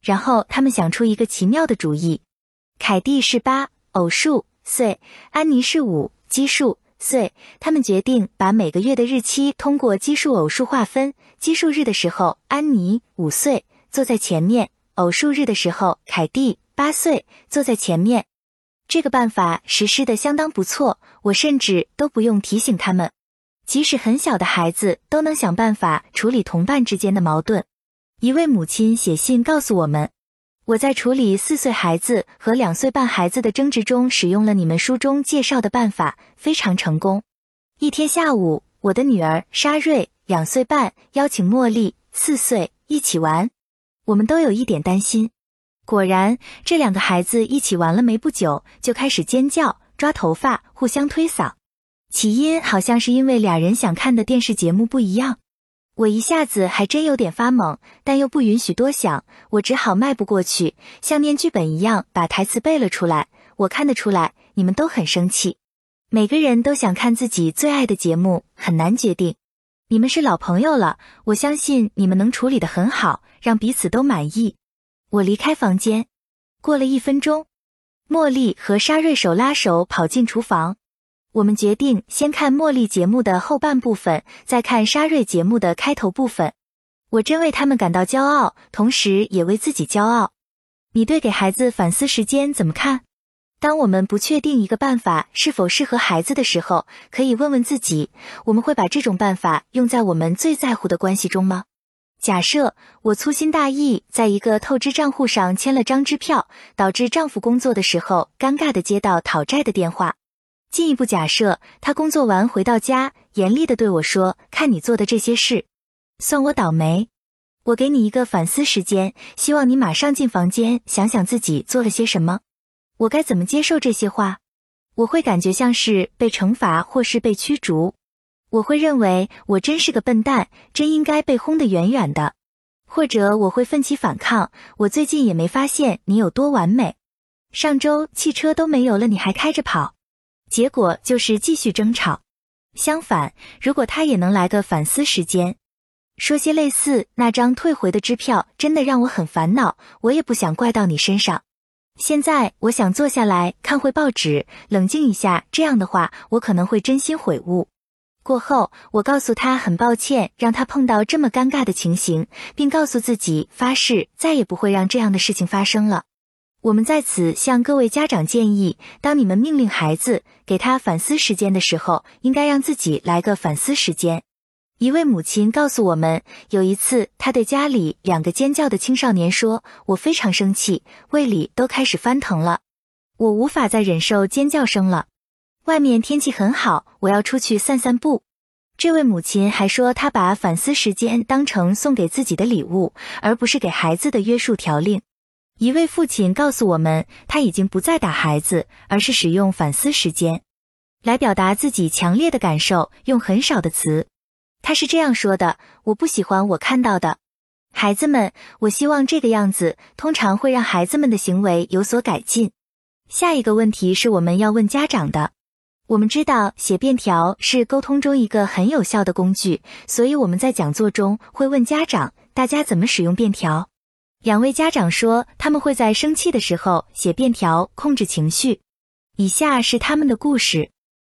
然后他们想出一个奇妙的主意。凯蒂是八偶数岁，安妮是五奇数岁。他们决定把每个月的日期通过奇数偶数划分。奇数日的时候，安妮五岁，坐在前面；偶数日的时候，凯蒂八岁坐在前面。这个办法实施的相当不错，我甚至都不用提醒他们。即使很小的孩子都能想办法处理同伴之间的矛盾。一位母亲写信告诉我们：“我在处理四岁孩子和两岁半孩子的争执中，使用了你们书中介绍的办法，非常成功。”一天下午，我的女儿沙瑞两岁半邀请茉莉四岁一起玩，我们都有一点担心。果然，这两个孩子一起玩了没不久，就开始尖叫、抓头发、互相推搡。起因好像是因为俩人想看的电视节目不一样，我一下子还真有点发懵，但又不允许多想，我只好迈步过去，像念剧本一样把台词背了出来。我看得出来，你们都很生气，每个人都想看自己最爱的节目，很难决定。你们是老朋友了，我相信你们能处理得很好，让彼此都满意。我离开房间，过了一分钟，茉莉和沙瑞手拉手跑进厨房。我们决定先看茉莉节目的后半部分，再看沙瑞节目的开头部分。我真为他们感到骄傲，同时也为自己骄傲。你对给孩子反思时间怎么看？当我们不确定一个办法是否适合孩子的时候，可以问问自己：我们会把这种办法用在我们最在乎的关系中吗？假设我粗心大意，在一个透支账户上签了张支票，导致丈夫工作的时候尴尬的接到讨债的电话。进一步假设，他工作完回到家，严厉的对我说：“看你做的这些事，算我倒霉。我给你一个反思时间，希望你马上进房间想想自己做了些什么。我该怎么接受这些话？我会感觉像是被惩罚，或是被驱逐。我会认为我真是个笨蛋，真应该被轰得远远的。或者我会奋起反抗。我最近也没发现你有多完美。上周汽车都没油了，你还开着跑。”结果就是继续争吵。相反，如果他也能来个反思时间，说些类似“那张退回的支票真的让我很烦恼，我也不想怪到你身上。现在我想坐下来看会报纸，冷静一下。”这样的话，我可能会真心悔悟。过后，我告诉他很抱歉让他碰到这么尴尬的情形，并告诉自己发誓再也不会让这样的事情发生了。我们在此向各位家长建议：当你们命令孩子给他反思时间的时候，应该让自己来个反思时间。一位母亲告诉我们，有一次她对家里两个尖叫的青少年说：“我非常生气，胃里都开始翻腾了，我无法再忍受尖叫声了。外面天气很好，我要出去散散步。”这位母亲还说，她把反思时间当成送给自己的礼物，而不是给孩子的约束条令。一位父亲告诉我们，他已经不再打孩子，而是使用反思时间来表达自己强烈的感受，用很少的词。他是这样说的：“我不喜欢我看到的，孩子们，我希望这个样子通常会让孩子们的行为有所改进。”下一个问题是我们要问家长的。我们知道写便条是沟通中一个很有效的工具，所以我们在讲座中会问家长：大家怎么使用便条？两位家长说，他们会在生气的时候写便条控制情绪。以下是他们的故事：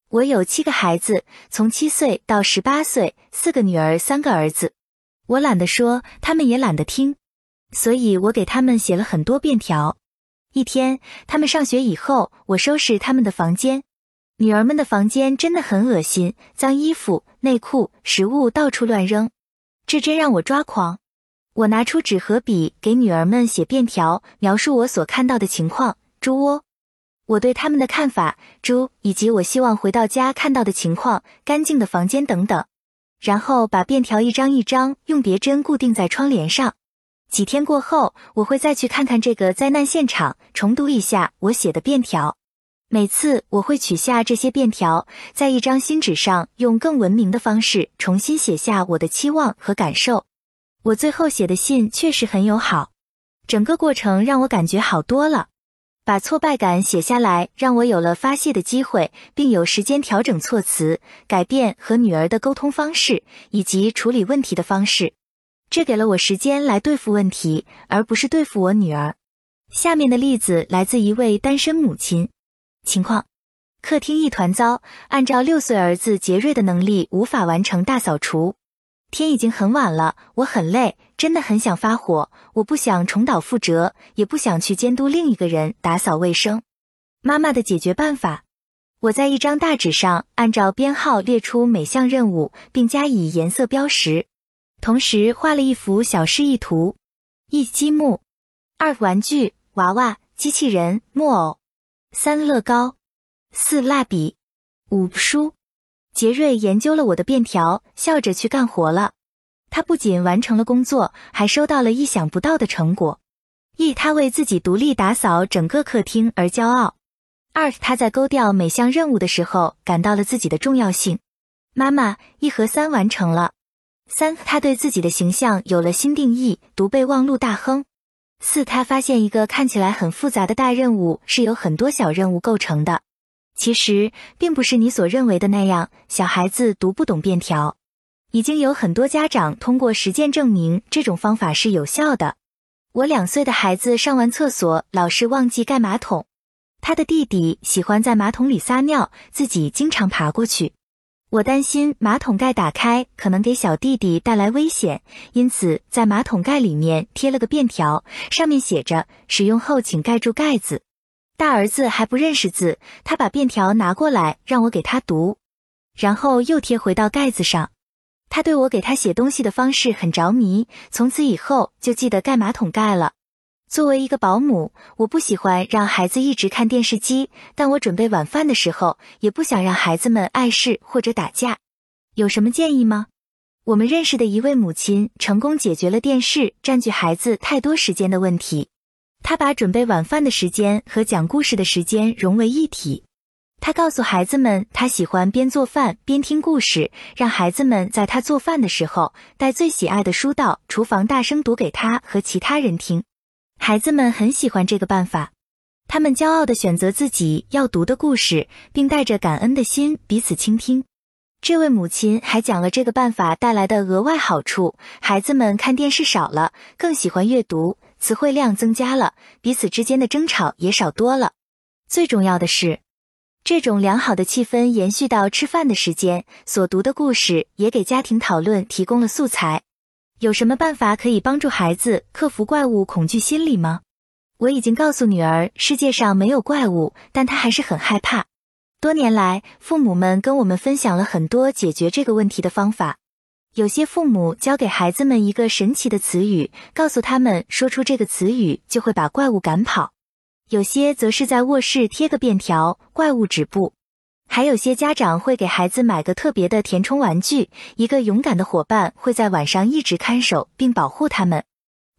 我有七个孩子，从七岁到十八岁，四个女儿，三个儿子。我懒得说，他们也懒得听，所以我给他们写了很多便条。一天，他们上学以后，我收拾他们的房间。女儿们的房间真的很恶心，脏衣服、内裤、食物到处乱扔，这真让我抓狂。我拿出纸和笔，给女儿们写便条，描述我所看到的情况：猪窝，我对他们的看法，猪，以及我希望回到家看到的情况，干净的房间等等。然后把便条一张一张用别针固定在窗帘上。几天过后，我会再去看看这个灾难现场，重读一下我写的便条。每次我会取下这些便条，在一张新纸上，用更文明的方式重新写下我的期望和感受。我最后写的信确实很友好，整个过程让我感觉好多了。把挫败感写下来，让我有了发泄的机会，并有时间调整措辞，改变和女儿的沟通方式以及处理问题的方式。这给了我时间来对付问题，而不是对付我女儿。下面的例子来自一位单身母亲情况：客厅一团糟，按照六岁儿子杰瑞的能力，无法完成大扫除。天已经很晚了，我很累，真的很想发火，我不想重蹈覆辙，也不想去监督另一个人打扫卫生。妈妈的解决办法：我在一张大纸上按照编号列出每项任务，并加以颜色标识，同时画了一幅小示意图：一积木，二玩具娃娃、机器人、木偶，三乐高，四蜡笔，五书。杰瑞研究了我的便条，笑着去干活了。他不仅完成了工作，还收到了意想不到的成果：一，他为自己独立打扫整个客厅而骄傲；二，他在勾掉每项任务的时候感到了自己的重要性。妈妈，一和三完成了。三，他对自己的形象有了新定义，读备忘录大亨。四，他发现一个看起来很复杂的大任务是由很多小任务构成的。其实并不是你所认为的那样，小孩子读不懂便条。已经有很多家长通过实践证明这种方法是有效的。我两岁的孩子上完厕所老是忘记盖马桶，他的弟弟喜欢在马桶里撒尿，自己经常爬过去。我担心马桶盖打开可能给小弟弟带来危险，因此在马桶盖里面贴了个便条，上面写着“使用后请盖住盖子”。大儿子还不认识字，他把便条拿过来让我给他读，然后又贴回到盖子上。他对我给他写东西的方式很着迷，从此以后就记得盖马桶盖了。作为一个保姆，我不喜欢让孩子一直看电视机，但我准备晚饭的时候也不想让孩子们碍事或者打架。有什么建议吗？我们认识的一位母亲成功解决了电视占据孩子太多时间的问题。他把准备晚饭的时间和讲故事的时间融为一体。他告诉孩子们，他喜欢边做饭边听故事，让孩子们在他做饭的时候带最喜爱的书到厨房，大声读给他和其他人听。孩子们很喜欢这个办法，他们骄傲地选择自己要读的故事，并带着感恩的心彼此倾听。这位母亲还讲了这个办法带来的额外好处：孩子们看电视少了，更喜欢阅读，词汇量增加了，彼此之间的争吵也少多了。最重要的是。这种良好的气氛延续到吃饭的时间，所读的故事也给家庭讨论提供了素材。有什么办法可以帮助孩子克服怪物恐惧心理吗？我已经告诉女儿，世界上没有怪物，但她还是很害怕。多年来，父母们跟我们分享了很多解决这个问题的方法。有些父母教给孩子们一个神奇的词语，告诉他们说出这个词语就会把怪物赶跑。有些则是在卧室贴个便条，怪物止步；还有些家长会给孩子买个特别的填充玩具，一个勇敢的伙伴会在晚上一直看守并保护他们。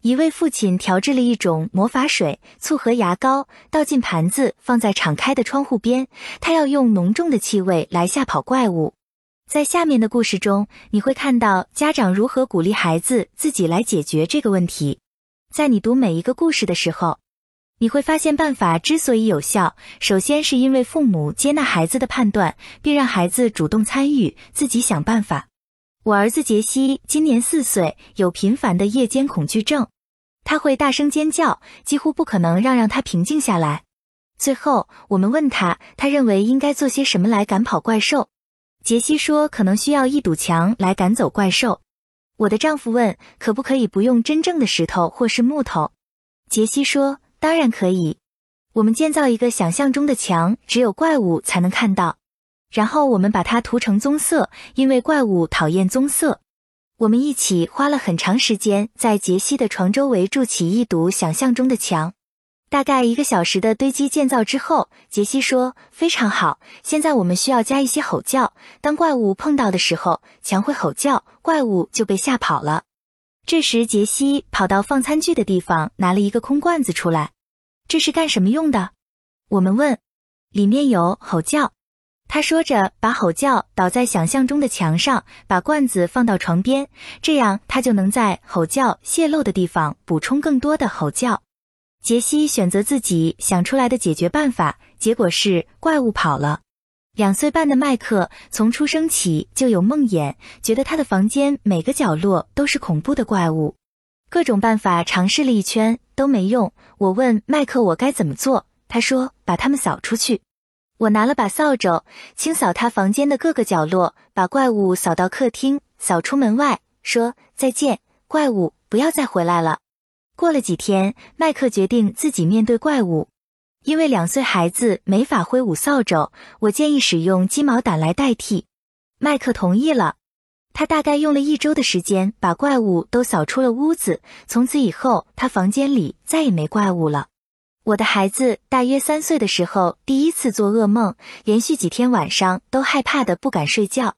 一位父亲调制了一种魔法水，醋和牙膏倒进盘子，放在敞开的窗户边，他要用浓重的气味来吓跑怪物。在下面的故事中，你会看到家长如何鼓励孩子自己来解决这个问题。在你读每一个故事的时候。你会发现，办法之所以有效，首先是因为父母接纳孩子的判断，并让孩子主动参与，自己想办法。我儿子杰西今年四岁，有频繁的夜间恐惧症，他会大声尖叫，几乎不可能让让他平静下来。最后，我们问他，他认为应该做些什么来赶跑怪兽。杰西说，可能需要一堵墙来赶走怪兽。我的丈夫问，可不可以不用真正的石头或是木头？杰西说。当然可以，我们建造一个想象中的墙，只有怪物才能看到。然后我们把它涂成棕色，因为怪物讨厌棕色。我们一起花了很长时间，在杰西的床周围筑起一堵想象中的墙。大概一个小时的堆积建造之后，杰西说：“非常好，现在我们需要加一些吼叫。当怪物碰到的时候，墙会吼叫，怪物就被吓跑了。”这时，杰西跑到放餐具的地方，拿了一个空罐子出来。这是干什么用的？我们问。里面有吼叫。他说着，把吼叫倒在想象中的墙上，把罐子放到床边，这样他就能在吼叫泄露的地方补充更多的吼叫。杰西选择自己想出来的解决办法，结果是怪物跑了。两岁半的麦克从出生起就有梦魇，觉得他的房间每个角落都是恐怖的怪物。各种办法尝试了一圈都没用。我问麦克我该怎么做，他说把它们扫出去。我拿了把扫帚，清扫他房间的各个角落，把怪物扫到客厅，扫出门外，说再见，怪物，不要再回来了。过了几天，麦克决定自己面对怪物。因为两岁孩子没法挥舞扫帚，我建议使用鸡毛掸来代替。麦克同意了。他大概用了一周的时间把怪物都扫出了屋子。从此以后，他房间里再也没怪物了。我的孩子大约三岁的时候，第一次做噩梦，连续几天晚上都害怕的不敢睡觉。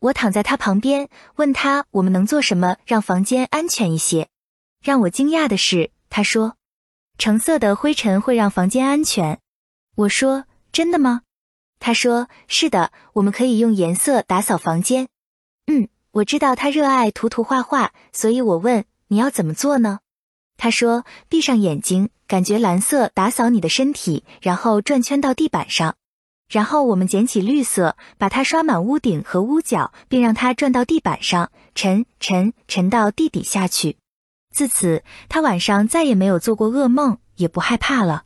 我躺在他旁边，问他我们能做什么让房间安全一些。让我惊讶的是，他说：“橙色的灰尘会让房间安全。”我说：“真的吗？”他说：“是的，我们可以用颜色打扫房间。”嗯，我知道他热爱涂涂画画，所以我问：“你要怎么做呢？”他说：“闭上眼睛，感觉蓝色打扫你的身体，然后转圈到地板上。”然后我们捡起绿色，把它刷满屋顶和屋角，并让它转到地板上，沉沉沉到地底下去。自此，他晚上再也没有做过噩梦，也不害怕了。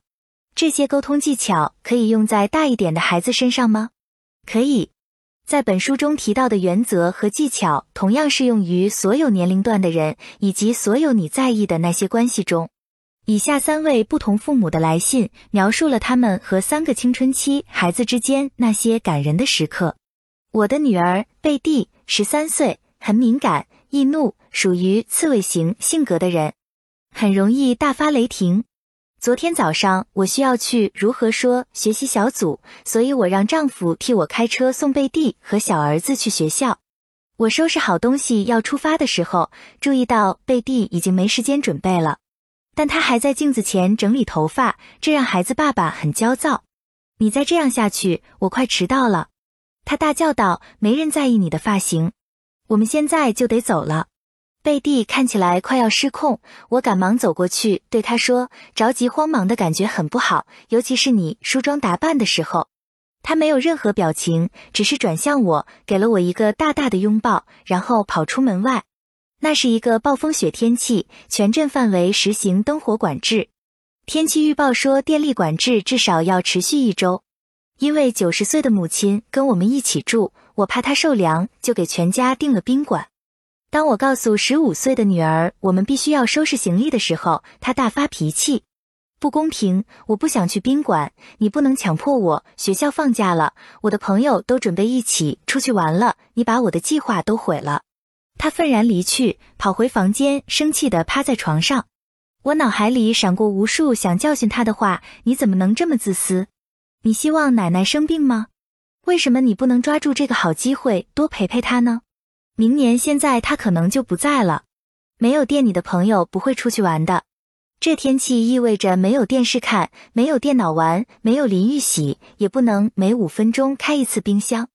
这些沟通技巧可以用在大一点的孩子身上吗？可以。在本书中提到的原则和技巧，同样适用于所有年龄段的人，以及所有你在意的那些关系中。以下三位不同父母的来信描述了他们和三个青春期孩子之间那些感人的时刻。我的女儿贝蒂，十三岁，很敏感、易怒，属于刺猬型性格的人，很容易大发雷霆。昨天早上我需要去如何说学习小组，所以我让丈夫替我开车送贝蒂和小儿子去学校。我收拾好东西要出发的时候，注意到贝蒂已经没时间准备了。但他还在镜子前整理头发，这让孩子爸爸很焦躁。你再这样下去，我快迟到了！他大叫道：“没人在意你的发型，我们现在就得走了。”贝蒂看起来快要失控，我赶忙走过去对他说：“着急慌忙的感觉很不好，尤其是你梳妆打扮的时候。”他没有任何表情，只是转向我，给了我一个大大的拥抱，然后跑出门外。那是一个暴风雪天气，全镇范围实行灯火管制。天气预报说电力管制至少要持续一周。因为九十岁的母亲跟我们一起住，我怕她受凉，就给全家订了宾馆。当我告诉十五岁的女儿我们必须要收拾行李的时候，她大发脾气。不公平！我不想去宾馆，你不能强迫我。学校放假了，我的朋友都准备一起出去玩了，你把我的计划都毁了。她愤然离去，跑回房间，生气地趴在床上。我脑海里闪过无数想教训她的话：你怎么能这么自私？你希望奶奶生病吗？为什么你不能抓住这个好机会多陪陪他呢？明年现在他可能就不在了。没有电，你的朋友不会出去玩的。这天气意味着没有电视看，没有电脑玩，没有淋浴洗，也不能每五分钟开一次冰箱。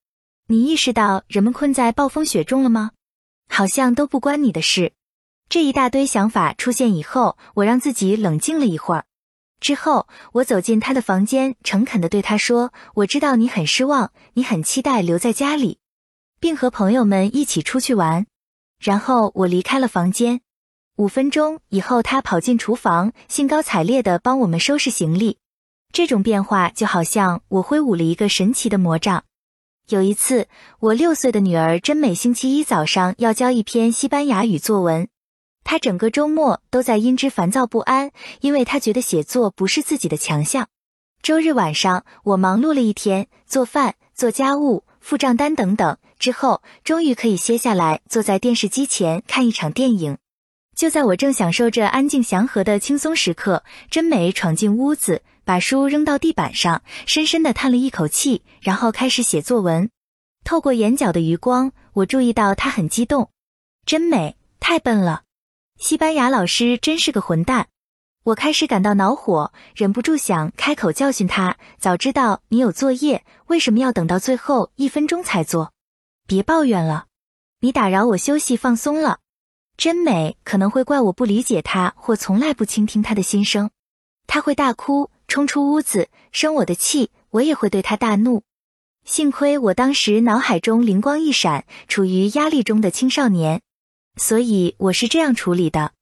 你意识到人们困在暴风雪中了吗？好像都不关你的事。这一大堆想法出现以后，我让自己冷静了一会儿。之后，我走进他的房间，诚恳地对他说：“我知道你很失望，你很期待留在家里，并和朋友们一起出去玩。”然后我离开了房间。五分钟以后，他跑进厨房，兴高采烈地帮我们收拾行李。这种变化就好像我挥舞了一个神奇的魔杖。有一次，我六岁的女儿真美星期一早上要交一篇西班牙语作文，她整个周末都在因之烦躁不安，因为她觉得写作不是自己的强项。周日晚上，我忙碌了一天，做饭、做家务、付账单等等，之后终于可以歇下来，坐在电视机前看一场电影。就在我正享受着安静祥和的轻松时刻，真美闯进屋子。把书扔到地板上，深深的叹了一口气，然后开始写作文。透过眼角的余光，我注意到他很激动。真美，太笨了！西班牙老师真是个混蛋！我开始感到恼火，忍不住想开口教训他。早知道你有作业，为什么要等到最后一分钟才做？别抱怨了，你打扰我休息放松了。真美可能会怪我不理解他，或从来不倾听他的心声。他会大哭。冲出屋子生我的气，我也会对他大怒。幸亏我当时脑海中灵光一闪，处于压力中的青少年，所以我是这样处理的。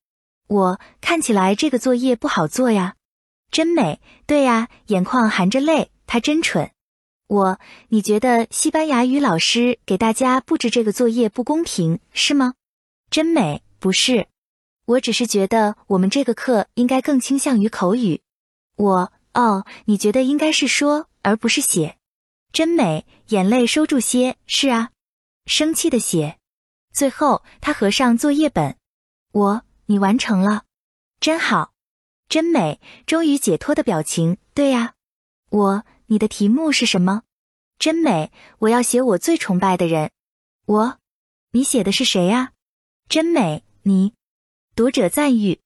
我看起来这个作业不好做呀，真美。对呀，眼眶含着泪，他真蠢。我，你觉得西班牙语老师给大家布置这个作业不公平是吗？真美，不是。我只是觉得我们这个课应该更倾向于口语。我，哦，你觉得应该是说而不是写，真美。眼泪收住些，是啊，生气的写。最后，他合上作业本。我，你完成了，真好，真美，终于解脱的表情。对呀，我，你的题目是什么？真美，我要写我最崇拜的人。我，你写的是谁呀？真美，你。读者赞誉。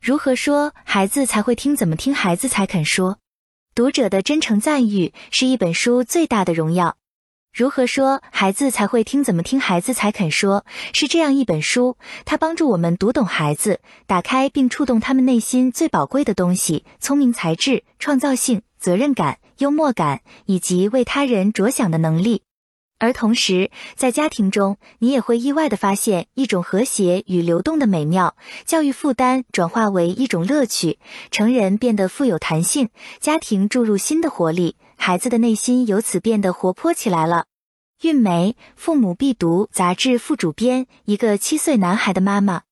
如何说孩子才会听？怎么听孩子才肯说？读者的真诚赞誉是一本书最大的荣耀。如何说孩子才会听？怎么听孩子才肯说？是这样一本书，它帮助我们读懂孩子，打开并触动他们内心最宝贵的东西：聪明才智、创造性、责任感、幽默感以及为他人着想的能力。而同时，在家庭中，你也会意外的发现一种和谐与流动的美妙。教育负担转化为一种乐趣，成人变得富有弹性，家庭注入新的活力，孩子的内心由此变得活泼起来了。韵梅，父母必读杂志副主编，一个七岁男孩的妈妈。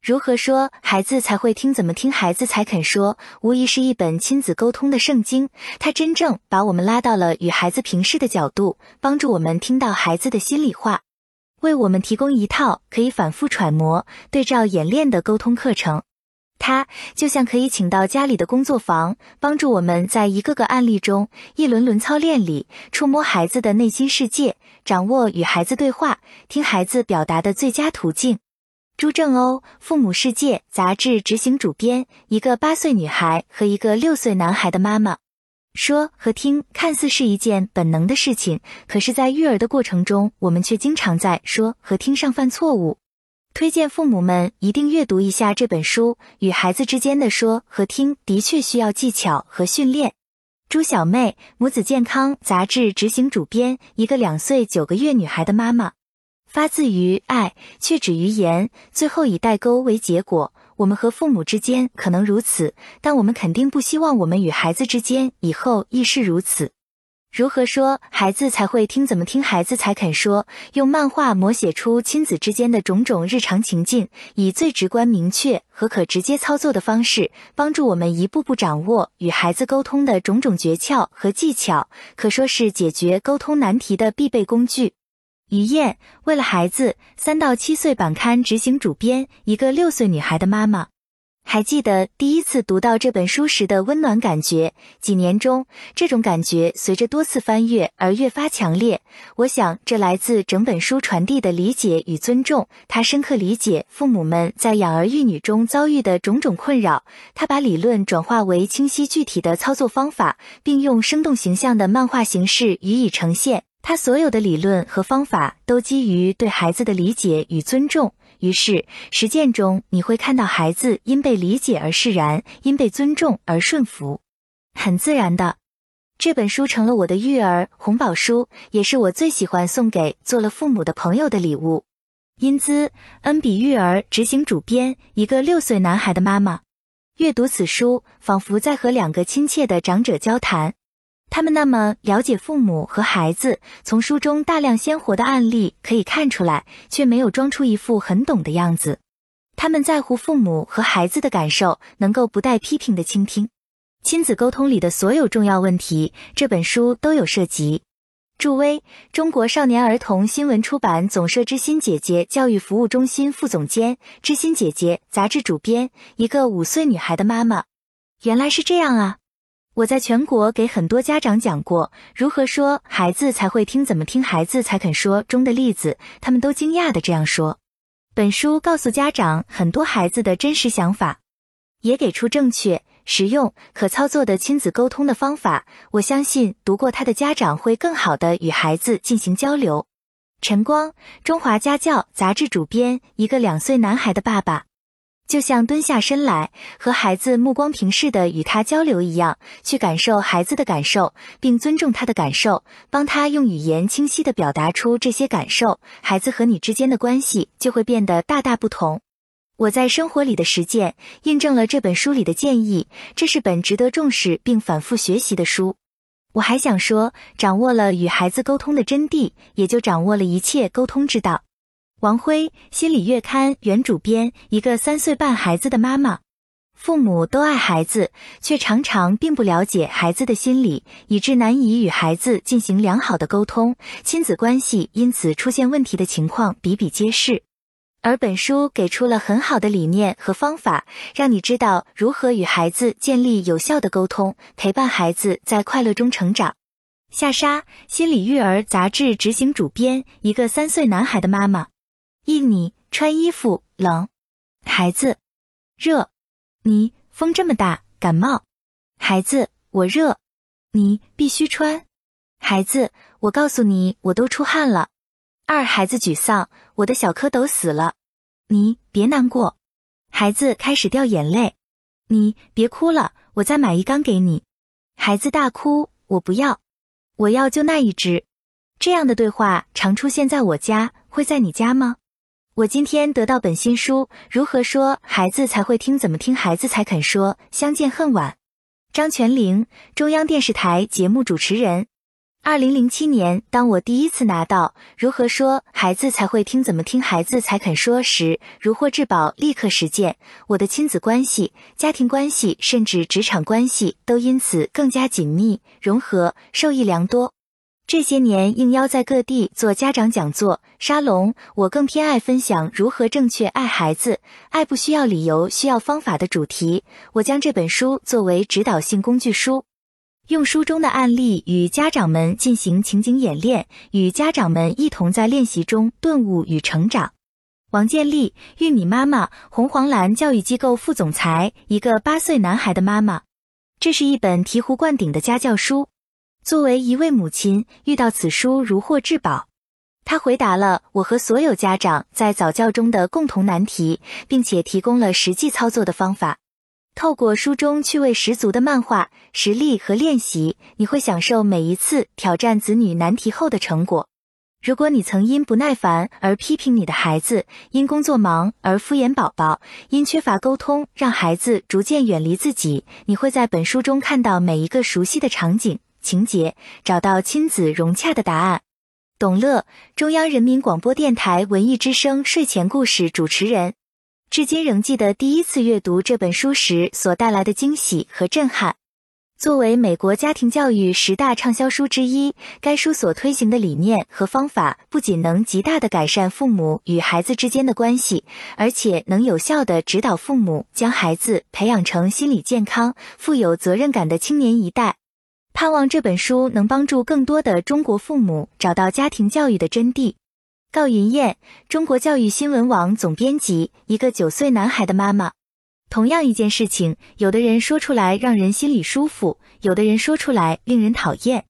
如何说孩子才会听？怎么听孩子才肯说？无疑是一本亲子沟通的圣经。它真正把我们拉到了与孩子平视的角度，帮助我们听到孩子的心里话，为我们提供一套可以反复揣摩、对照演练的沟通课程。它就像可以请到家里的工作坊，帮助我们在一个个案例中、一轮轮操练里，触摸孩子的内心世界，掌握与孩子对话、听孩子表达的最佳途径。朱正欧，《父母世界》杂志执行主编，一个八岁女孩和一个六岁男孩的妈妈。说和听看似是一件本能的事情，可是，在育儿的过程中，我们却经常在说和听上犯错误。推荐父母们一定阅读一下这本书。与孩子之间的说和听的确需要技巧和训练。朱小妹，《母子健康》杂志执行主编，一个两岁九个月女孩的妈妈。发自于爱，却止于言，最后以代沟为结果。我们和父母之间可能如此，但我们肯定不希望我们与孩子之间以后亦是如此。如何说孩子才会听？怎么听孩子才肯说？用漫画摹写出亲子之间的种种日常情境，以最直观、明确和可直接操作的方式，帮助我们一步步掌握与孩子沟通的种种诀窍和技巧，可说是解决沟通难题的必备工具。于燕，为了孩子，三到七岁版刊执行主编，一个六岁女孩的妈妈。还记得第一次读到这本书时的温暖感觉？几年中，这种感觉随着多次翻阅而越发强烈。我想，这来自整本书传递的理解与尊重。他深刻理解父母们在养儿育女中遭遇的种种困扰。他把理论转化为清晰具体的操作方法，并用生动形象的漫画形式予以呈现。他所有的理论和方法都基于对孩子的理解与尊重，于是实践中你会看到孩子因被理解而释然，因被尊重而顺服，很自然的。这本书成了我的育儿红宝书，也是我最喜欢送给做了父母的朋友的礼物。英姿，恩比育儿执行主编，一个六岁男孩的妈妈。阅读此书，仿佛在和两个亲切的长者交谈。他们那么了解父母和孩子，从书中大量鲜活的案例可以看出来，却没有装出一副很懂的样子。他们在乎父母和孩子的感受，能够不带批评的倾听。亲子沟通里的所有重要问题，这本书都有涉及。祝薇，中国少年儿童新闻出版总社知心姐姐教育服务中心副总监，知心姐姐杂志主编，一个五岁女孩的妈妈。原来是这样啊。我在全国给很多家长讲过如何说孩子才会听，怎么听孩子才肯说中的例子，他们都惊讶的这样说。本书告诉家长很多孩子的真实想法，也给出正确、实用、可操作的亲子沟通的方法。我相信读过它的家长会更好的与孩子进行交流。晨光，中华家教杂志主编，一个两岁男孩的爸爸。就像蹲下身来和孩子目光平视的与他交流一样，去感受孩子的感受，并尊重他的感受，帮他用语言清晰的表达出这些感受，孩子和你之间的关系就会变得大大不同。我在生活里的实践印证了这本书里的建议，这是本值得重视并反复学习的书。我还想说，掌握了与孩子沟通的真谛，也就掌握了一切沟通之道。王辉，心理月刊原主编，一个三岁半孩子的妈妈。父母都爱孩子，却常常并不了解孩子的心理，以致难以与孩子进行良好的沟通，亲子关系因此出现问题的情况比比皆是。而本书给出了很好的理念和方法，让你知道如何与孩子建立有效的沟通，陪伴孩子在快乐中成长。夏莎，心理育儿杂志执行主编，一个三岁男孩的妈妈。一你穿衣服冷，孩子热。你风这么大，感冒。孩子，我热，你必须穿。孩子，我告诉你，我都出汗了。二孩子沮丧，我的小蝌蚪死了。你别难过。孩子开始掉眼泪。你别哭了，我再买一缸给你。孩子大哭，我不要，我要就那一只。这样的对话常出现在我家，会在你家吗？我今天得到本新书，如何说孩子才会听？怎么听孩子才肯说？相见恨晚。张泉灵，中央电视台节目主持人。二零零七年，当我第一次拿到《如何说孩子才会听？怎么听孩子才肯说》时，如获至宝，立刻实践。我的亲子关系、家庭关系，甚至职场关系，都因此更加紧密融合，受益良多。这些年应邀在各地做家长讲座沙龙，我更偏爱分享如何正确爱孩子，爱不需要理由，需要方法的主题。我将这本书作为指导性工具书，用书中的案例与家长们进行情景演练，与家长们一同在练习中顿悟与成长。王建立，玉米妈妈，红黄蓝教育机构副总裁，一个八岁男孩的妈妈。这是一本醍醐灌顶的家教书。作为一位母亲，遇到此书如获至宝。他回答了我和所有家长在早教中的共同难题，并且提供了实际操作的方法。透过书中趣味十足的漫画、实例和练习，你会享受每一次挑战子女难题后的成果。如果你曾因不耐烦而批评你的孩子，因工作忙而敷衍宝宝，因缺乏沟通让孩子逐渐远离自己，你会在本书中看到每一个熟悉的场景。情节找到亲子融洽的答案。董乐，中央人民广播电台文艺之声睡前故事主持人，至今仍记得第一次阅读这本书时所带来的惊喜和震撼。作为美国家庭教育十大畅销书之一，该书所推行的理念和方法不仅能极大的改善父母与孩子之间的关系，而且能有效的指导父母将孩子培养成心理健康、富有责任感的青年一代。盼望这本书能帮助更多的中国父母找到家庭教育的真谛。告云燕，中国教育新闻网总编辑，一个九岁男孩的妈妈。同样一件事情，有的人说出来让人心里舒服，有的人说出来令人讨厌。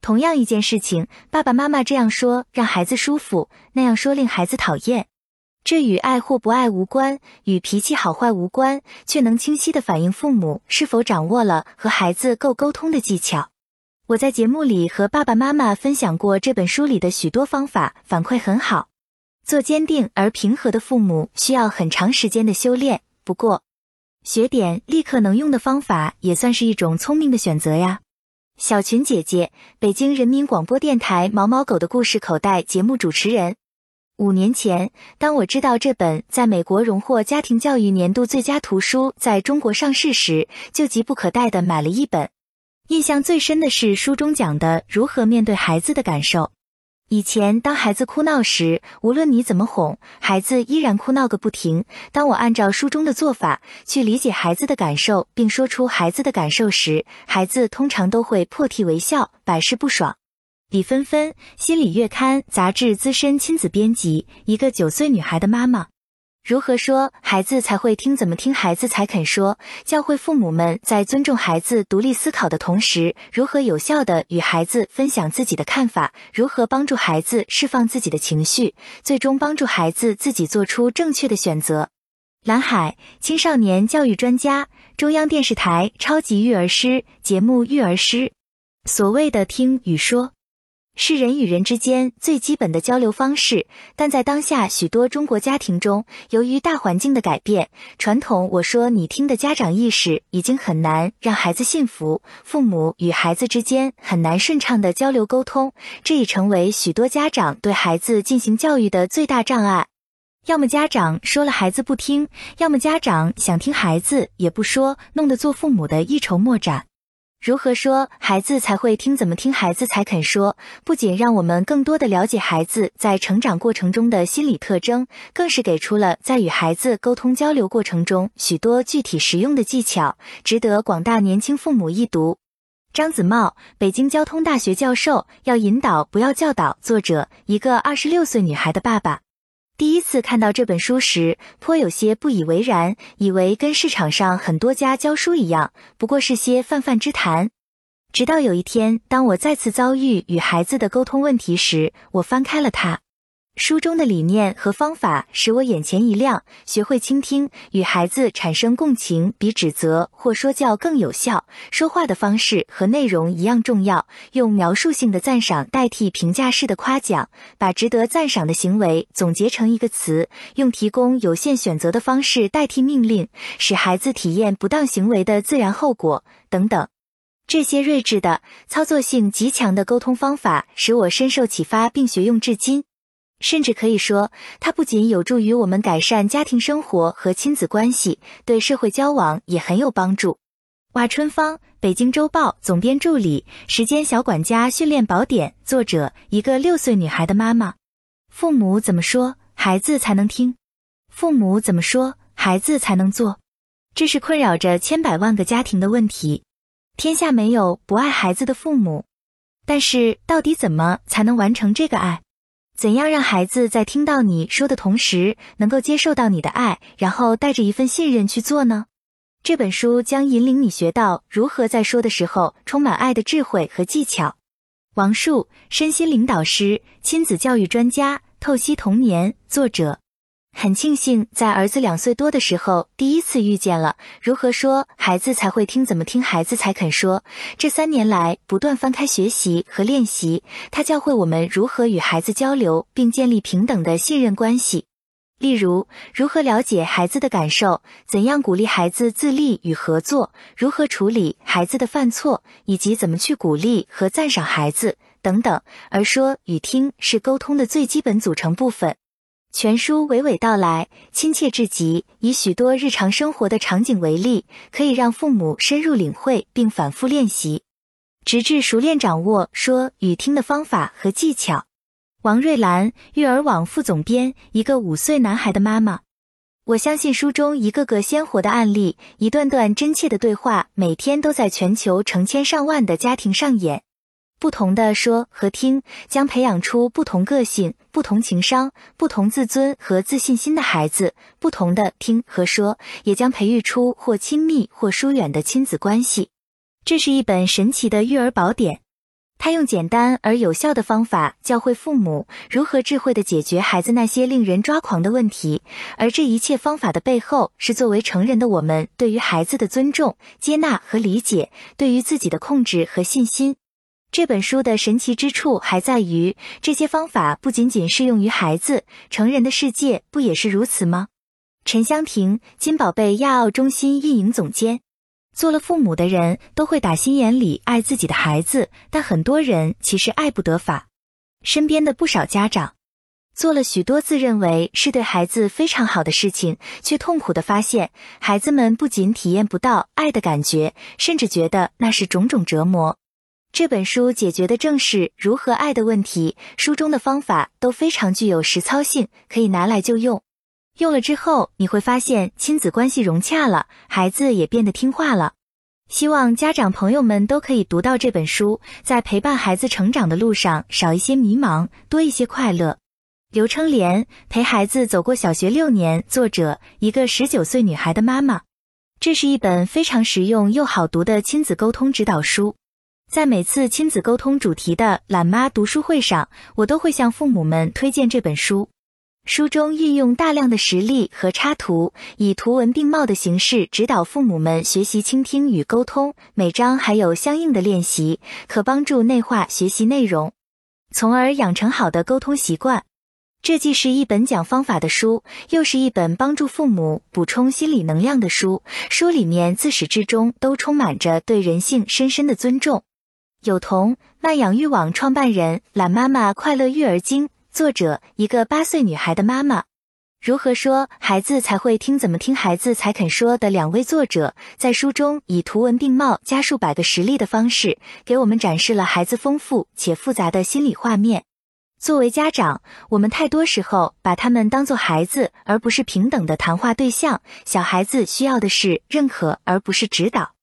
同样一件事情，爸爸妈妈这样说让孩子舒服，那样说令孩子讨厌。这与爱或不爱无关，与脾气好坏无关，却能清晰的反映父母是否掌握了和孩子够沟通的技巧。我在节目里和爸爸妈妈分享过这本书里的许多方法，反馈很好。做坚定而平和的父母需要很长时间的修炼，不过学点立刻能用的方法也算是一种聪明的选择呀。小群姐姐，北京人民广播电台《毛毛狗的故事口袋》节目主持人。五年前，当我知道这本在美国荣获家庭教育年度最佳图书在中国上市时，就急不可待的买了一本。印象最深的是书中讲的如何面对孩子的感受。以前，当孩子哭闹时，无论你怎么哄，孩子依然哭闹个不停。当我按照书中的做法去理解孩子的感受，并说出孩子的感受时，孩子通常都会破涕为笑，百试不爽。李芬芬，心理月刊杂志资深亲子编辑，一个九岁女孩的妈妈。如何说孩子才会听？怎么听孩子才肯说？教会父母们在尊重孩子独立思考的同时，如何有效的与孩子分享自己的看法？如何帮助孩子释放自己的情绪，最终帮助孩子自己做出正确的选择？蓝海，青少年教育专家，中央电视台超级育儿师节目育儿师。所谓的听与说。是人与人之间最基本的交流方式，但在当下许多中国家庭中，由于大环境的改变，传统我说你听的家长意识已经很难让孩子信服，父母与孩子之间很难顺畅的交流沟通，这已成为许多家长对孩子进行教育的最大障碍。要么家长说了孩子不听，要么家长想听孩子也不说，弄得做父母的一筹莫展。如何说孩子才会听？怎么听孩子才肯说？不仅让我们更多的了解孩子在成长过程中的心理特征，更是给出了在与孩子沟通交流过程中许多具体实用的技巧，值得广大年轻父母一读。张子茂，北京交通大学教授，要引导不要教导。作者：一个二十六岁女孩的爸爸。第一次看到这本书时，颇有些不以为然，以为跟市场上很多家教书一样，不过是些泛泛之谈。直到有一天，当我再次遭遇与孩子的沟通问题时，我翻开了它。书中的理念和方法使我眼前一亮。学会倾听，与孩子产生共情，比指责或说教更有效。说话的方式和内容一样重要，用描述性的赞赏代替评价式的夸奖，把值得赞赏的行为总结成一个词，用提供有限选择的方式代替命令，使孩子体验不当行为的自然后果等等。这些睿智的、操作性极强的沟通方法使我深受启发，并学用至今。甚至可以说，它不仅有助于我们改善家庭生活和亲子关系，对社会交往也很有帮助。瓦春芳，北京周报总编助理，《时间小管家训练宝典》作者，一个六岁女孩的妈妈。父母怎么说，孩子才能听；父母怎么说，孩子才能做。这是困扰着千百万个家庭的问题。天下没有不爱孩子的父母，但是到底怎么才能完成这个爱？怎样让孩子在听到你说的同时，能够接受到你的爱，然后带着一份信任去做呢？这本书将引领你学到如何在说的时候充满爱的智慧和技巧。王树，身心灵导师、亲子教育专家，透析童年，作者。很庆幸在儿子两岁多的时候第一次遇见了如何说孩子才会听，怎么听孩子才肯说。这三年来不断翻开学习和练习，他教会我们如何与孩子交流，并建立平等的信任关系。例如，如何了解孩子的感受，怎样鼓励孩子自立与合作，如何处理孩子的犯错，以及怎么去鼓励和赞赏孩子等等。而说与听是沟通的最基本组成部分。全书娓娓道来，亲切至极，以许多日常生活的场景为例，可以让父母深入领会并反复练习，直至熟练掌握说与听的方法和技巧。王瑞兰，育儿网副总编，一个五岁男孩的妈妈。我相信书中一个个鲜活的案例，一段段真切的对话，每天都在全球成千上万的家庭上演。不同的说和听，将培养出不同个性、不同情商、不同自尊和自信心的孩子；不同的听和说，也将培育出或亲密或疏远的亲子关系。这是一本神奇的育儿宝典，它用简单而有效的方法教会父母如何智慧的解决孩子那些令人抓狂的问题。而这一切方法的背后，是作为成人的我们对于孩子的尊重、接纳和理解，对于自己的控制和信心。这本书的神奇之处还在于，这些方法不仅仅适用于孩子，成人的世界不也是如此吗？陈香婷，金宝贝亚奥中心运营总监。做了父母的人都会打心眼里爱自己的孩子，但很多人其实爱不得法。身边的不少家长做了许多自认为是对孩子非常好的事情，却痛苦的发现，孩子们不仅体验不到爱的感觉，甚至觉得那是种种折磨。这本书解决的正是如何爱的问题，书中的方法都非常具有实操性，可以拿来就用。用了之后，你会发现亲子关系融洽了，孩子也变得听话了。希望家长朋友们都可以读到这本书，在陪伴孩子成长的路上少一些迷茫，多一些快乐。刘称莲陪孩子走过小学六年，作者一个十九岁女孩的妈妈。这是一本非常实用又好读的亲子沟通指导书。在每次亲子沟通主题的懒妈读书会上，我都会向父母们推荐这本书。书中运用大量的实例和插图，以图文并茂的形式指导父母们学习倾听与沟通。每章还有相应的练习，可帮助内化学习内容，从而养成好的沟通习惯。这既是一本讲方法的书，又是一本帮助父母补充心理能量的书。书里面自始至终都充满着对人性深深的尊重。有童慢养育网创办人懒妈妈快乐育儿经，作者一个八岁女孩的妈妈。如何说孩子才会听？怎么听孩子才肯说？的两位作者在书中以图文并茂、加数百个实例的方式，给我们展示了孩子丰富且复杂的心理画面。作为家长，我们太多时候把他们当作孩子，而不是平等的谈话对象。小孩子需要的是认可，而不是指导。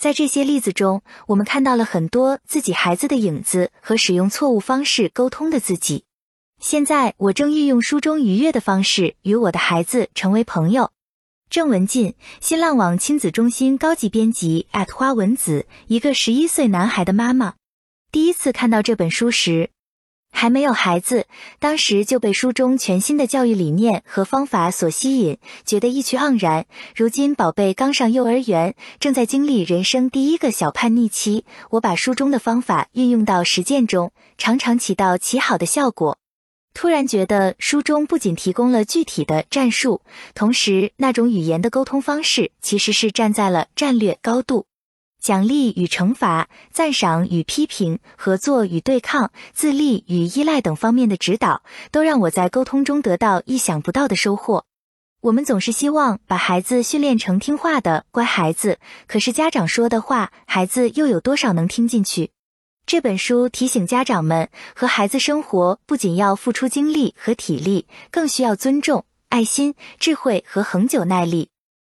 在这些例子中，我们看到了很多自己孩子的影子和使用错误方式沟通的自己。现在我正运用书中愉悦的方式与我的孩子成为朋友。郑文进，新浪网亲子中心高级编辑。花文子，一个十一岁男孩的妈妈。第一次看到这本书时，还没有孩子，当时就被书中全新的教育理念和方法所吸引，觉得意趣盎然。如今宝贝刚上幼儿园，正在经历人生第一个小叛逆期，我把书中的方法运用到实践中，常常起到极好的效果。突然觉得书中不仅提供了具体的战术，同时那种语言的沟通方式其实是站在了战略高度。奖励与惩罚、赞赏与批评、合作与对抗、自立与依赖等方面的指导，都让我在沟通中得到意想不到的收获。我们总是希望把孩子训练成听话的乖孩子，可是家长说的话，孩子又有多少能听进去？这本书提醒家长们，和孩子生活不仅要付出精力和体力，更需要尊重、爱心、智慧和恒久耐力。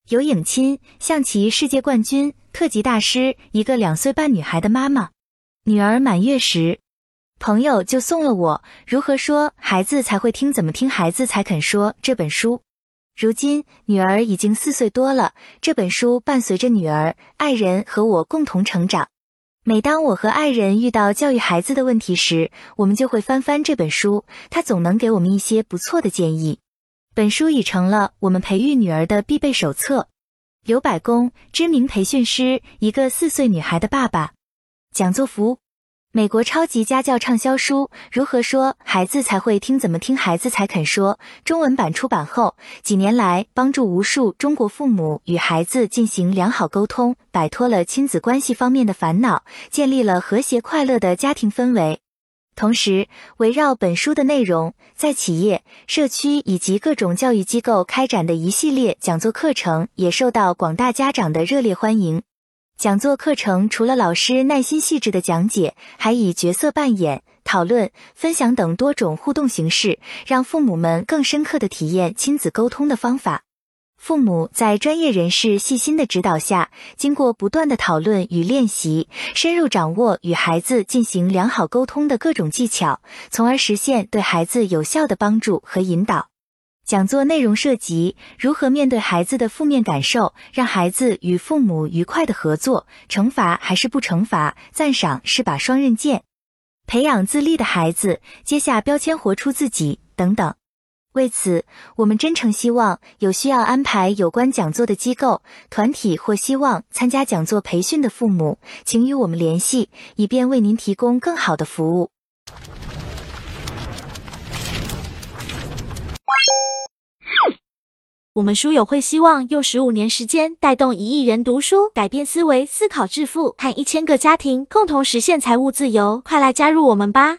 有影亲，象棋世界冠军、特级大师，一个两岁半女孩的妈妈，女儿满月时，朋友就送了我《如何说孩子才会听，怎么听孩子才肯说》这本书。如今女儿已经四岁多了，这本书伴随着女儿、爱人和我共同成长。每当我和爱人遇到教育孩子的问题时，我们就会翻翻这本书，它总能给我们一些不错的建议。本书已成了我们培育女儿的必备手册。刘百公，知名培训师，一个四岁女孩的爸爸。讲座服。美国超级家教畅销书《如何说孩子才会听，怎么听孩子才肯说》中文版出版后，几年来帮助无数中国父母与孩子进行良好沟通，摆脱了亲子关系方面的烦恼，建立了和谐快乐的家庭氛围。同时，围绕本书的内容，在企业、社区以及各种教育机构开展的一系列讲座课程，也受到广大家长的热烈欢迎。讲座课程除了老师耐心细致的讲解，还以角色扮演、讨论、分享等多种互动形式，让父母们更深刻的体验亲子沟通的方法。父母在专业人士细心的指导下，经过不断的讨论与练习，深入掌握与孩子进行良好沟通的各种技巧，从而实现对孩子有效的帮助和引导。讲座内容涉及如何面对孩子的负面感受，让孩子与父母愉快的合作；惩罚还是不惩罚？赞赏是把双刃剑。培养自立的孩子，接下标签，活出自己等等。为此，我们真诚希望有需要安排有关讲座的机构、团体或希望参加讲座培训的父母，请与我们联系，以便为您提供更好的服务。
我们书友会希望用十五年时间带动一亿人读书，改变思维，思考致富，和一千个家庭共同实现财务自由。快来加入我们吧！